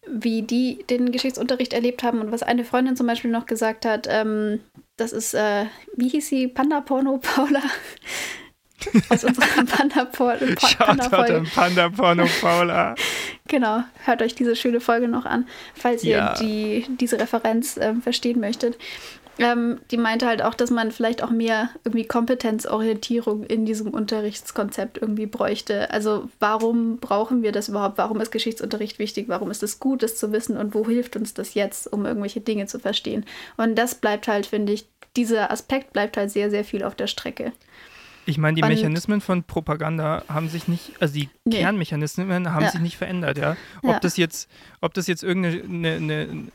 wie die den Geschichtsunterricht erlebt haben und was eine Freundin zum Beispiel noch gesagt hat, ähm, das ist, äh, wie hieß sie, Panda-Porno Paula? Aus unserer Panda-Porno Panda Panda-Porno Paula. genau, hört euch diese schöne Folge noch an, falls ja. ihr die, diese Referenz äh, verstehen möchtet. Ähm, die meinte halt auch, dass man vielleicht auch mehr irgendwie Kompetenzorientierung in diesem Unterrichtskonzept irgendwie bräuchte. Also warum brauchen wir das überhaupt? Warum ist Geschichtsunterricht wichtig? Warum ist es gut, das zu wissen? Und wo hilft uns das jetzt, um irgendwelche Dinge zu verstehen? Und das bleibt halt, finde ich, dieser Aspekt bleibt halt sehr, sehr viel auf der Strecke. Ich meine, die und, Mechanismen von Propaganda haben sich nicht, also die nee. Kernmechanismen haben ja. sich nicht verändert, ja. Ob ja. das jetzt, ob das jetzt irgendeine eine, eine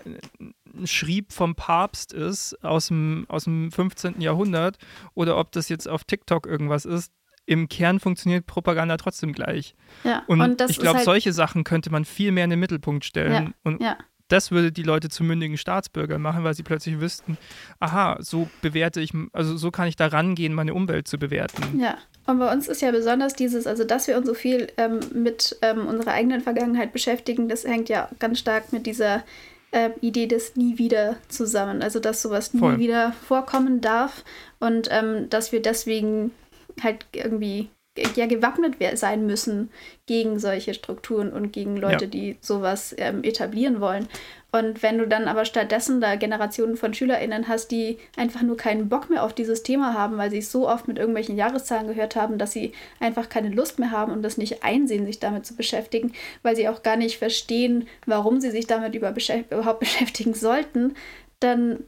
Schrieb vom Papst ist aus dem, aus dem 15. Jahrhundert oder ob das jetzt auf TikTok irgendwas ist, im Kern funktioniert Propaganda trotzdem gleich. Ja, und, und ich glaube, halt solche Sachen könnte man viel mehr in den Mittelpunkt stellen. Ja, und ja das würde die Leute zu mündigen Staatsbürgern machen, weil sie plötzlich wüssten, aha, so bewerte ich, also so kann ich da rangehen, meine Umwelt zu bewerten. Ja. Und bei uns ist ja besonders dieses, also dass wir uns so viel ähm, mit ähm, unserer eigenen Vergangenheit beschäftigen, das hängt ja ganz stark mit dieser äh, Idee des Nie wieder zusammen. Also dass sowas nie Voll. wieder vorkommen darf und ähm, dass wir deswegen halt irgendwie ja gewappnet sein müssen gegen solche Strukturen und gegen Leute, ja. die sowas ähm, etablieren wollen. Und wenn du dann aber stattdessen da Generationen von SchülerInnen hast, die einfach nur keinen Bock mehr auf dieses Thema haben, weil sie es so oft mit irgendwelchen Jahreszahlen gehört haben, dass sie einfach keine Lust mehr haben und das nicht einsehen, sich damit zu beschäftigen, weil sie auch gar nicht verstehen, warum sie sich damit beschäft überhaupt beschäftigen sollten, dann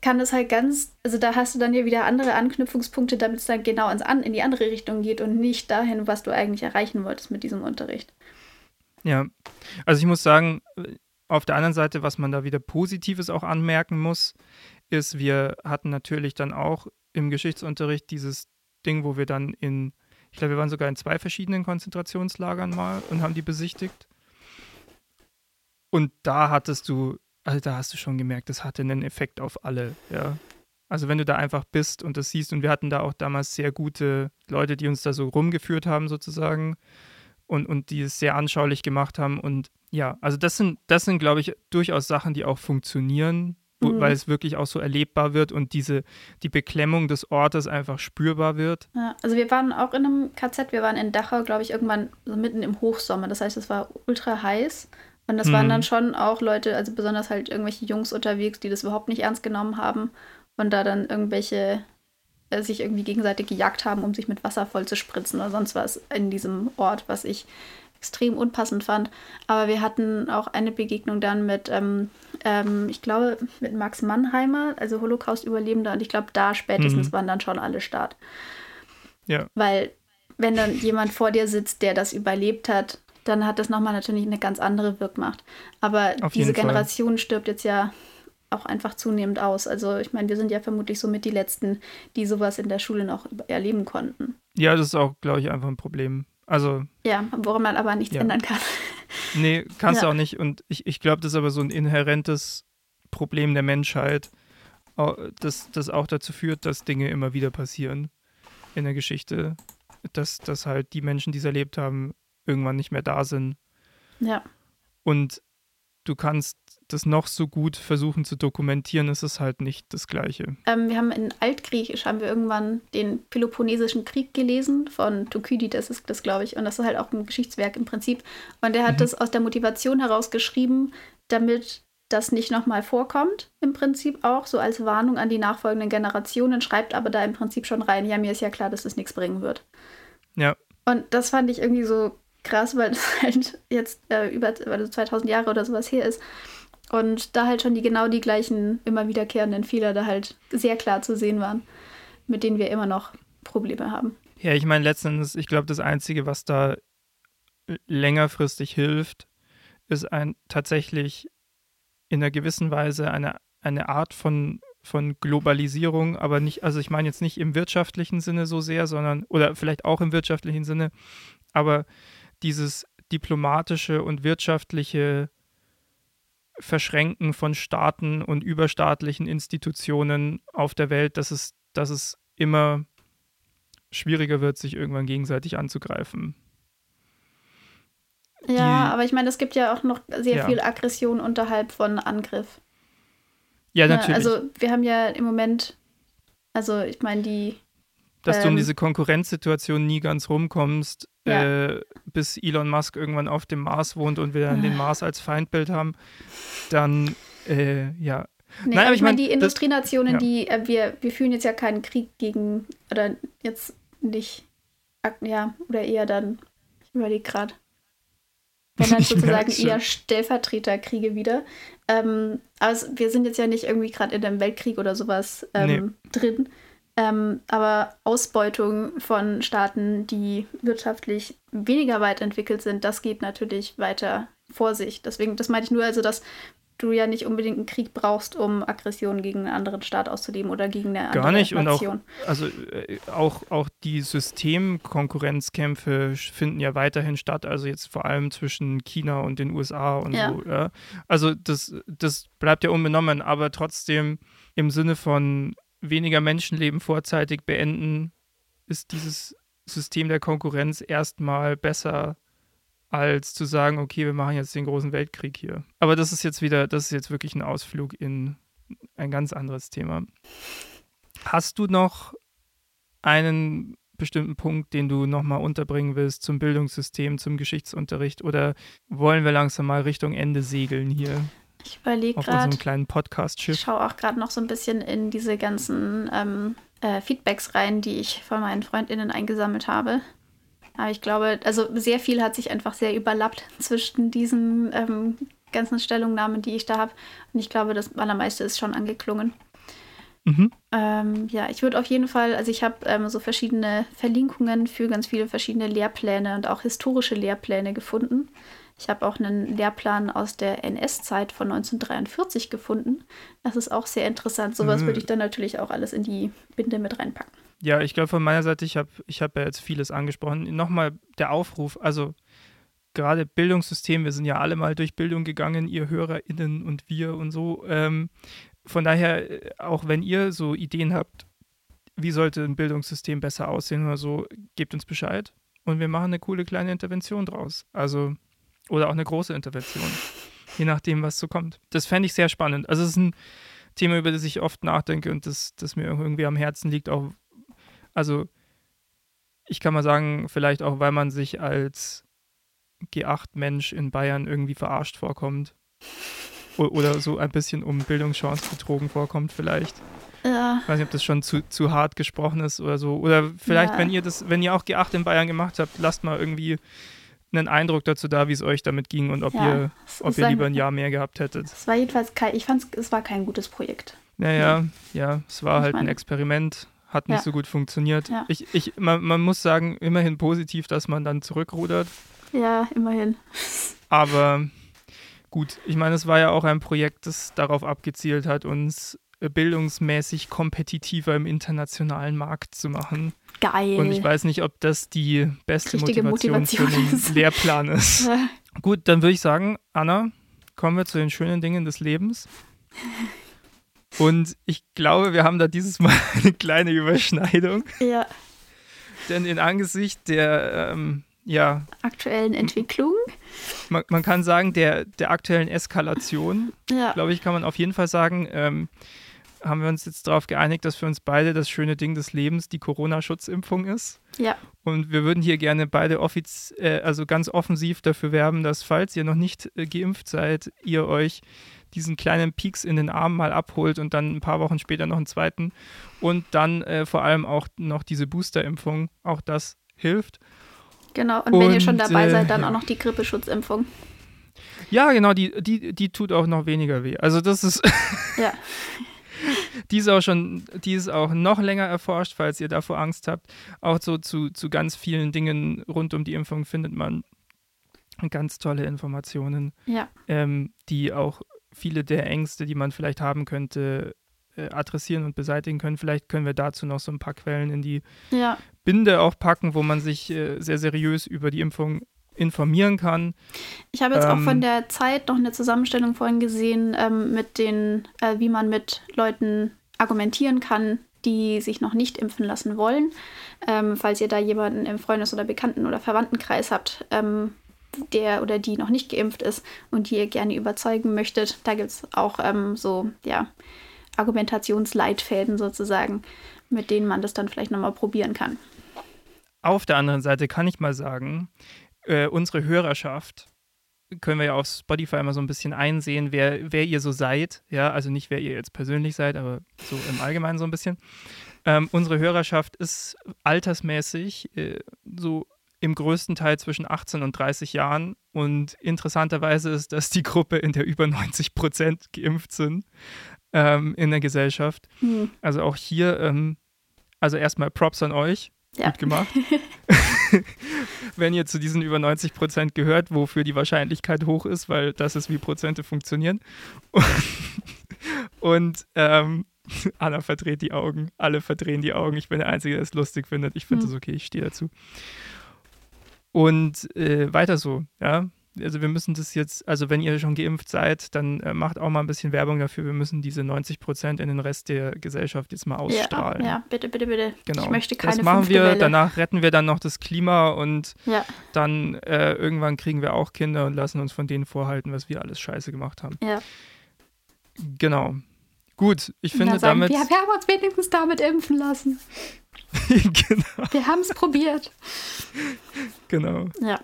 kann es halt ganz, also da hast du dann ja wieder andere Anknüpfungspunkte, damit es dann genau ins in die andere Richtung geht und nicht dahin, was du eigentlich erreichen wolltest mit diesem Unterricht. Ja, also ich muss sagen, auf der anderen Seite, was man da wieder Positives auch anmerken muss, ist, wir hatten natürlich dann auch im Geschichtsunterricht dieses Ding, wo wir dann in, ich glaube, wir waren sogar in zwei verschiedenen Konzentrationslagern mal und haben die besichtigt. Und da hattest du also da hast du schon gemerkt, das hatte einen Effekt auf alle, ja. Also wenn du da einfach bist und das siehst, und wir hatten da auch damals sehr gute Leute, die uns da so rumgeführt haben sozusagen und, und die es sehr anschaulich gemacht haben. Und ja, also das sind, das sind, glaube ich, durchaus Sachen, die auch funktionieren, wo, mhm. weil es wirklich auch so erlebbar wird und diese, die Beklemmung des Ortes einfach spürbar wird. Ja, also wir waren auch in einem KZ, wir waren in Dachau, glaube ich, irgendwann so mitten im Hochsommer. Das heißt, es war ultra heiß und das mhm. waren dann schon auch Leute, also besonders halt irgendwelche Jungs unterwegs, die das überhaupt nicht ernst genommen haben und da dann irgendwelche äh, sich irgendwie gegenseitig gejagt haben, um sich mit Wasser voll zu spritzen oder sonst was in diesem Ort, was ich extrem unpassend fand. Aber wir hatten auch eine Begegnung dann mit, ähm, ähm, ich glaube, mit Max Mannheimer, also Holocaust-Überlebender. Und ich glaube, da spätestens mhm. waren dann schon alle Start. Ja. Weil, wenn dann jemand vor dir sitzt, der das überlebt hat, dann hat das nochmal natürlich eine ganz andere Wirkmacht. Aber Auf diese Generation stirbt jetzt ja auch einfach zunehmend aus. Also ich meine, wir sind ja vermutlich somit die Letzten, die sowas in der Schule noch erleben konnten. Ja, das ist auch, glaube ich, einfach ein Problem. Also. Ja, woran man aber nichts ja. ändern kann. Nee, kannst ja. du auch nicht. Und ich, ich glaube, das ist aber so ein inhärentes Problem der Menschheit, das, das auch dazu führt, dass Dinge immer wieder passieren in der Geschichte. Dass, dass halt die Menschen, die es erlebt haben, irgendwann nicht mehr da sind. Ja. Und du kannst das noch so gut versuchen zu dokumentieren, ist es halt nicht das Gleiche. Ähm, wir haben in Altgriechisch haben wir irgendwann den Peloponnesischen Krieg gelesen von Thukydides ist das, glaube ich. Und das ist halt auch ein Geschichtswerk im Prinzip. Und der hat mhm. das aus der Motivation heraus geschrieben, damit das nicht nochmal vorkommt, im Prinzip auch, so als Warnung an die nachfolgenden Generationen, schreibt aber da im Prinzip schon rein, ja, mir ist ja klar, dass das nichts bringen wird. Ja. Und das fand ich irgendwie so krass, weil es halt jetzt äh, über also 2000 Jahre oder sowas her ist. Und da halt schon die genau die gleichen immer wiederkehrenden Fehler da halt sehr klar zu sehen waren, mit denen wir immer noch Probleme haben. Ja, ich meine, letztendlich, ich glaube, das Einzige, was da längerfristig hilft, ist ein tatsächlich in einer gewissen Weise eine, eine Art von, von Globalisierung, aber nicht, also ich meine jetzt nicht im wirtschaftlichen Sinne so sehr, sondern, oder vielleicht auch im wirtschaftlichen Sinne, Aber dieses diplomatische und wirtschaftliche Verschränken von Staaten und überstaatlichen Institutionen auf der Welt, dass es, dass es immer schwieriger wird, sich irgendwann gegenseitig anzugreifen. Ja, Die, aber ich meine, es gibt ja auch noch sehr ja. viel Aggression unterhalb von Angriff. Ja, natürlich. Also wir haben ja im Moment, also ich meine, die dass ähm, du um ähm, diese Konkurrenzsituation nie ganz rumkommst, ja. äh, bis Elon Musk irgendwann auf dem Mars wohnt und wir dann den Mars als Feindbild haben, dann äh, ja. Nee, Nein, aber ich meine, die Industrienationen, ja. die, äh, wir, wir führen jetzt ja keinen Krieg gegen, oder jetzt nicht, ja, oder eher dann, ich überlege gerade, wenn dann sozusagen eher Stellvertreterkriege wieder. Ähm, aber es, wir sind jetzt ja nicht irgendwie gerade in einem Weltkrieg oder sowas ähm, nee. drin. Ähm, aber Ausbeutung von Staaten, die wirtschaftlich weniger weit entwickelt sind, das geht natürlich weiter vor sich. Deswegen, das meinte ich nur, also dass du ja nicht unbedingt einen Krieg brauchst, um Aggressionen gegen einen anderen Staat auszuleben oder gegen eine andere Gar nicht. Nation. Und auch, also äh, auch, auch die Systemkonkurrenzkämpfe finden ja weiterhin statt, also jetzt vor allem zwischen China und den USA und ja. so. Ja. Also das, das bleibt ja unbenommen, aber trotzdem im Sinne von weniger Menschenleben vorzeitig beenden, ist dieses System der Konkurrenz erstmal besser als zu sagen, okay, wir machen jetzt den großen Weltkrieg hier. Aber das ist jetzt wieder, das ist jetzt wirklich ein Ausflug in ein ganz anderes Thema. Hast du noch einen bestimmten Punkt, den du nochmal unterbringen willst zum Bildungssystem, zum Geschichtsunterricht oder wollen wir langsam mal Richtung Ende segeln hier? Ich überlege gerade. Auf unserem kleinen Podcast-Schiff. Ich schaue auch gerade noch so ein bisschen in diese ganzen ähm, äh, Feedbacks rein, die ich von meinen FreundInnen eingesammelt habe. Aber ich glaube, also sehr viel hat sich einfach sehr überlappt zwischen diesen ähm, ganzen Stellungnahmen, die ich da habe. Und ich glaube, das allermeiste ist schon angeklungen. Mhm. Ähm, ja, ich würde auf jeden Fall, also ich habe ähm, so verschiedene Verlinkungen für ganz viele verschiedene Lehrpläne und auch historische Lehrpläne gefunden. Ich habe auch einen Lehrplan aus der NS-Zeit von 1943 gefunden. Das ist auch sehr interessant. Sowas mhm. würde ich dann natürlich auch alles in die Binde mit reinpacken. Ja, ich glaube von meiner Seite, ich habe ich hab ja jetzt vieles angesprochen. Nochmal der Aufruf, also gerade Bildungssystem, wir sind ja alle mal durch Bildung gegangen, ihr HörerInnen und wir und so. Ähm, von daher, äh, auch wenn ihr so Ideen habt, wie sollte ein Bildungssystem besser aussehen oder so, gebt uns Bescheid und wir machen eine coole kleine Intervention draus. Also oder auch eine große Intervention. Je nachdem, was so kommt. Das fände ich sehr spannend. Also es ist ein Thema, über das ich oft nachdenke und das, das mir irgendwie am Herzen liegt. Auch, also ich kann mal sagen, vielleicht auch, weil man sich als G8-Mensch in Bayern irgendwie verarscht vorkommt. Oder so ein bisschen um Bildungschance betrogen vorkommt, vielleicht. Ja. Ich weiß nicht, ob das schon zu, zu hart gesprochen ist oder so. Oder vielleicht, ja. wenn ihr das, wenn ihr auch G8 in Bayern gemacht habt, lasst mal irgendwie einen Eindruck dazu da, wie es euch damit ging und ob ja, ihr, ob ihr lieber ein Jahr mehr gehabt hättet. Es war jedenfalls kein, ich fand es war kein gutes Projekt. Naja, ja, ja es war ich halt meine, ein Experiment, hat nicht ja. so gut funktioniert. Ich, ich, man, man muss sagen, immerhin positiv, dass man dann zurückrudert. Ja, immerhin. Aber gut, ich meine, es war ja auch ein Projekt, das darauf abgezielt hat, uns bildungsmäßig kompetitiver im internationalen Markt zu machen. Geil. Und ich weiß nicht, ob das die beste Motivation, Motivation, für den. Lehrplan ist. Gut, dann würde ich sagen, Anna, kommen wir zu den schönen Dingen des Lebens. Und ich glaube, wir haben da dieses Mal eine kleine Überschneidung. Ja. Denn in Angesicht der ähm, ja, aktuellen Entwicklung. Man, man, kann sagen, der, der aktuellen Eskalation, ja. glaube ich, kann man auf jeden Fall sagen, ähm, haben wir uns jetzt darauf geeinigt, dass für uns beide das schöne Ding des Lebens die Corona-Schutzimpfung ist. Ja. Und wir würden hier gerne beide offiz äh, also ganz offensiv dafür werben, dass falls ihr noch nicht äh, geimpft seid, ihr euch diesen kleinen Peaks in den Arm mal abholt und dann ein paar Wochen später noch einen zweiten. Und dann äh, vor allem auch noch diese Booster-Impfung. Auch das hilft. Genau, und, und wenn ihr schon dabei seid, dann auch noch die Grippeschutzimpfung. Ja, genau, die, die, die tut auch noch weniger weh. Also das ist. ja. die ist auch schon, die ist auch noch länger erforscht, falls ihr davor Angst habt. Auch so zu, zu ganz vielen Dingen rund um die Impfung findet man ganz tolle Informationen, ja. ähm, die auch viele der Ängste, die man vielleicht haben könnte, äh, adressieren und beseitigen können. Vielleicht können wir dazu noch so ein paar Quellen in die ja. Binde auch packen, wo man sich äh, sehr seriös über die Impfung informieren kann. Ich habe jetzt ähm, auch von der Zeit noch eine Zusammenstellung vorhin gesehen, ähm, mit den, äh, wie man mit Leuten argumentieren kann, die sich noch nicht impfen lassen wollen. Ähm, falls ihr da jemanden im Freundes- oder Bekannten- oder Verwandtenkreis habt, ähm, der oder die noch nicht geimpft ist und die ihr gerne überzeugen möchtet, da gibt es auch ähm, so, ja, Argumentationsleitfäden sozusagen, mit denen man das dann vielleicht nochmal probieren kann. Auf der anderen Seite kann ich mal sagen, äh, unsere Hörerschaft können wir ja auf Spotify mal so ein bisschen einsehen, wer, wer ihr so seid. Ja, also nicht, wer ihr jetzt persönlich seid, aber so im Allgemeinen so ein bisschen. Ähm, unsere Hörerschaft ist altersmäßig äh, so im größten Teil zwischen 18 und 30 Jahren. Und interessanterweise ist, dass die Gruppe, in der über 90 Prozent geimpft sind ähm, in der Gesellschaft. Hm. Also auch hier, ähm, also erstmal Props an euch. Ja. Gut gemacht. Wenn ihr zu diesen über 90 Prozent gehört, wofür die Wahrscheinlichkeit hoch ist, weil das ist, wie Prozente funktionieren. Und ähm, Anna verdreht die Augen, alle verdrehen die Augen. Ich bin der Einzige, der es lustig findet. Ich finde es mhm. okay, ich stehe dazu. Und äh, weiter so, ja also wir müssen das jetzt, also wenn ihr schon geimpft seid, dann äh, macht auch mal ein bisschen Werbung dafür. Wir müssen diese 90 Prozent in den Rest der Gesellschaft jetzt mal ausstrahlen. Ja, ja bitte, bitte, bitte. Genau. Ich möchte keine Das machen wir, Welle. danach retten wir dann noch das Klima und ja. dann äh, irgendwann kriegen wir auch Kinder und lassen uns von denen vorhalten, was wir alles scheiße gemacht haben. Ja. Genau. Gut, ich finde sagen, damit. Wir, wir haben uns wenigstens damit impfen lassen. genau. Wir haben es probiert. Genau. Ja.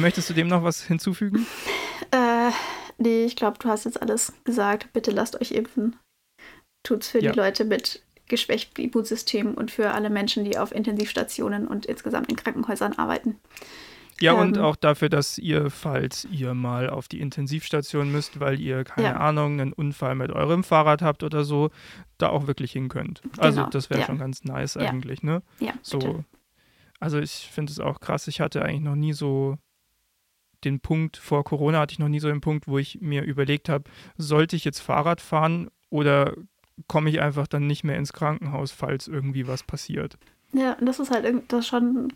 Möchtest du dem noch was hinzufügen? Äh, nee, ich glaube, du hast jetzt alles gesagt. Bitte lasst euch impfen. Tut's für ja. die Leute mit geschwächtem Immunsystem und für alle Menschen, die auf Intensivstationen und insgesamt in Krankenhäusern arbeiten. Ja, ähm, und auch dafür, dass ihr, falls ihr mal auf die Intensivstation müsst, weil ihr, keine ja. Ahnung, einen Unfall mit eurem Fahrrad habt oder so, da auch wirklich hin könnt. Also genau. das wäre ja. schon ganz nice eigentlich, ne? Ja. So. Bitte. Also ich finde es auch krass. Ich hatte eigentlich noch nie so den Punkt, vor Corona hatte ich noch nie so den Punkt, wo ich mir überlegt habe, sollte ich jetzt Fahrrad fahren oder komme ich einfach dann nicht mehr ins Krankenhaus, falls irgendwie was passiert. Ja, das ist halt das ist schon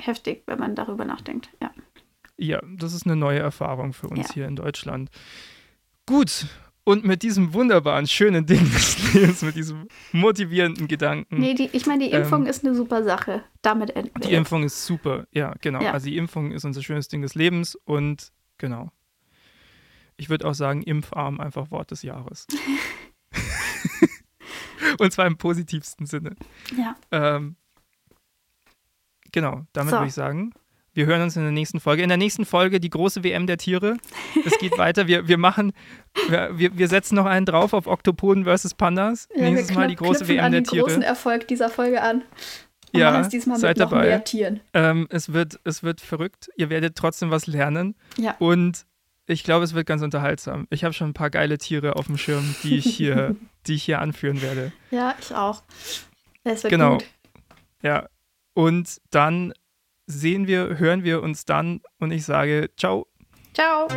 heftig, wenn man darüber nachdenkt, ja. Ja, das ist eine neue Erfahrung für uns ja. hier in Deutschland. Gut, und mit diesem wunderbaren, schönen Ding des Lebens, mit diesem motivierenden Gedanken. Nee, die, ich meine, die Impfung ähm, ist eine super Sache. Damit enden Die Impfung ist super, ja, genau. Ja. Also die Impfung ist unser schönes Ding des Lebens und genau. Ich würde auch sagen, impfarm einfach Wort des Jahres. und zwar im positivsten Sinne. Ja. Ähm, genau, damit so. würde ich sagen, wir hören uns in der nächsten Folge. In der nächsten Folge die große WM der Tiere. Es geht weiter. Wir, wir machen, wir, wir setzen noch einen drauf auf Oktopoden versus Pandas. Ja, Nächstes Mal die große WM an der den Tiere. großen Erfolg dieser Folge an. Und ja, es diesmal seid dabei. mehr Tieren. Ähm, es, wird, es wird verrückt. Ihr werdet trotzdem was lernen. Ja. Und ich glaube, es wird ganz unterhaltsam. Ich habe schon ein paar geile Tiere auf dem Schirm, die ich hier, die ich hier anführen werde. Ja, ich auch. Es wird genau. gut. Ja. Und dann sehen wir, hören wir uns dann und ich sage ciao. Ciao.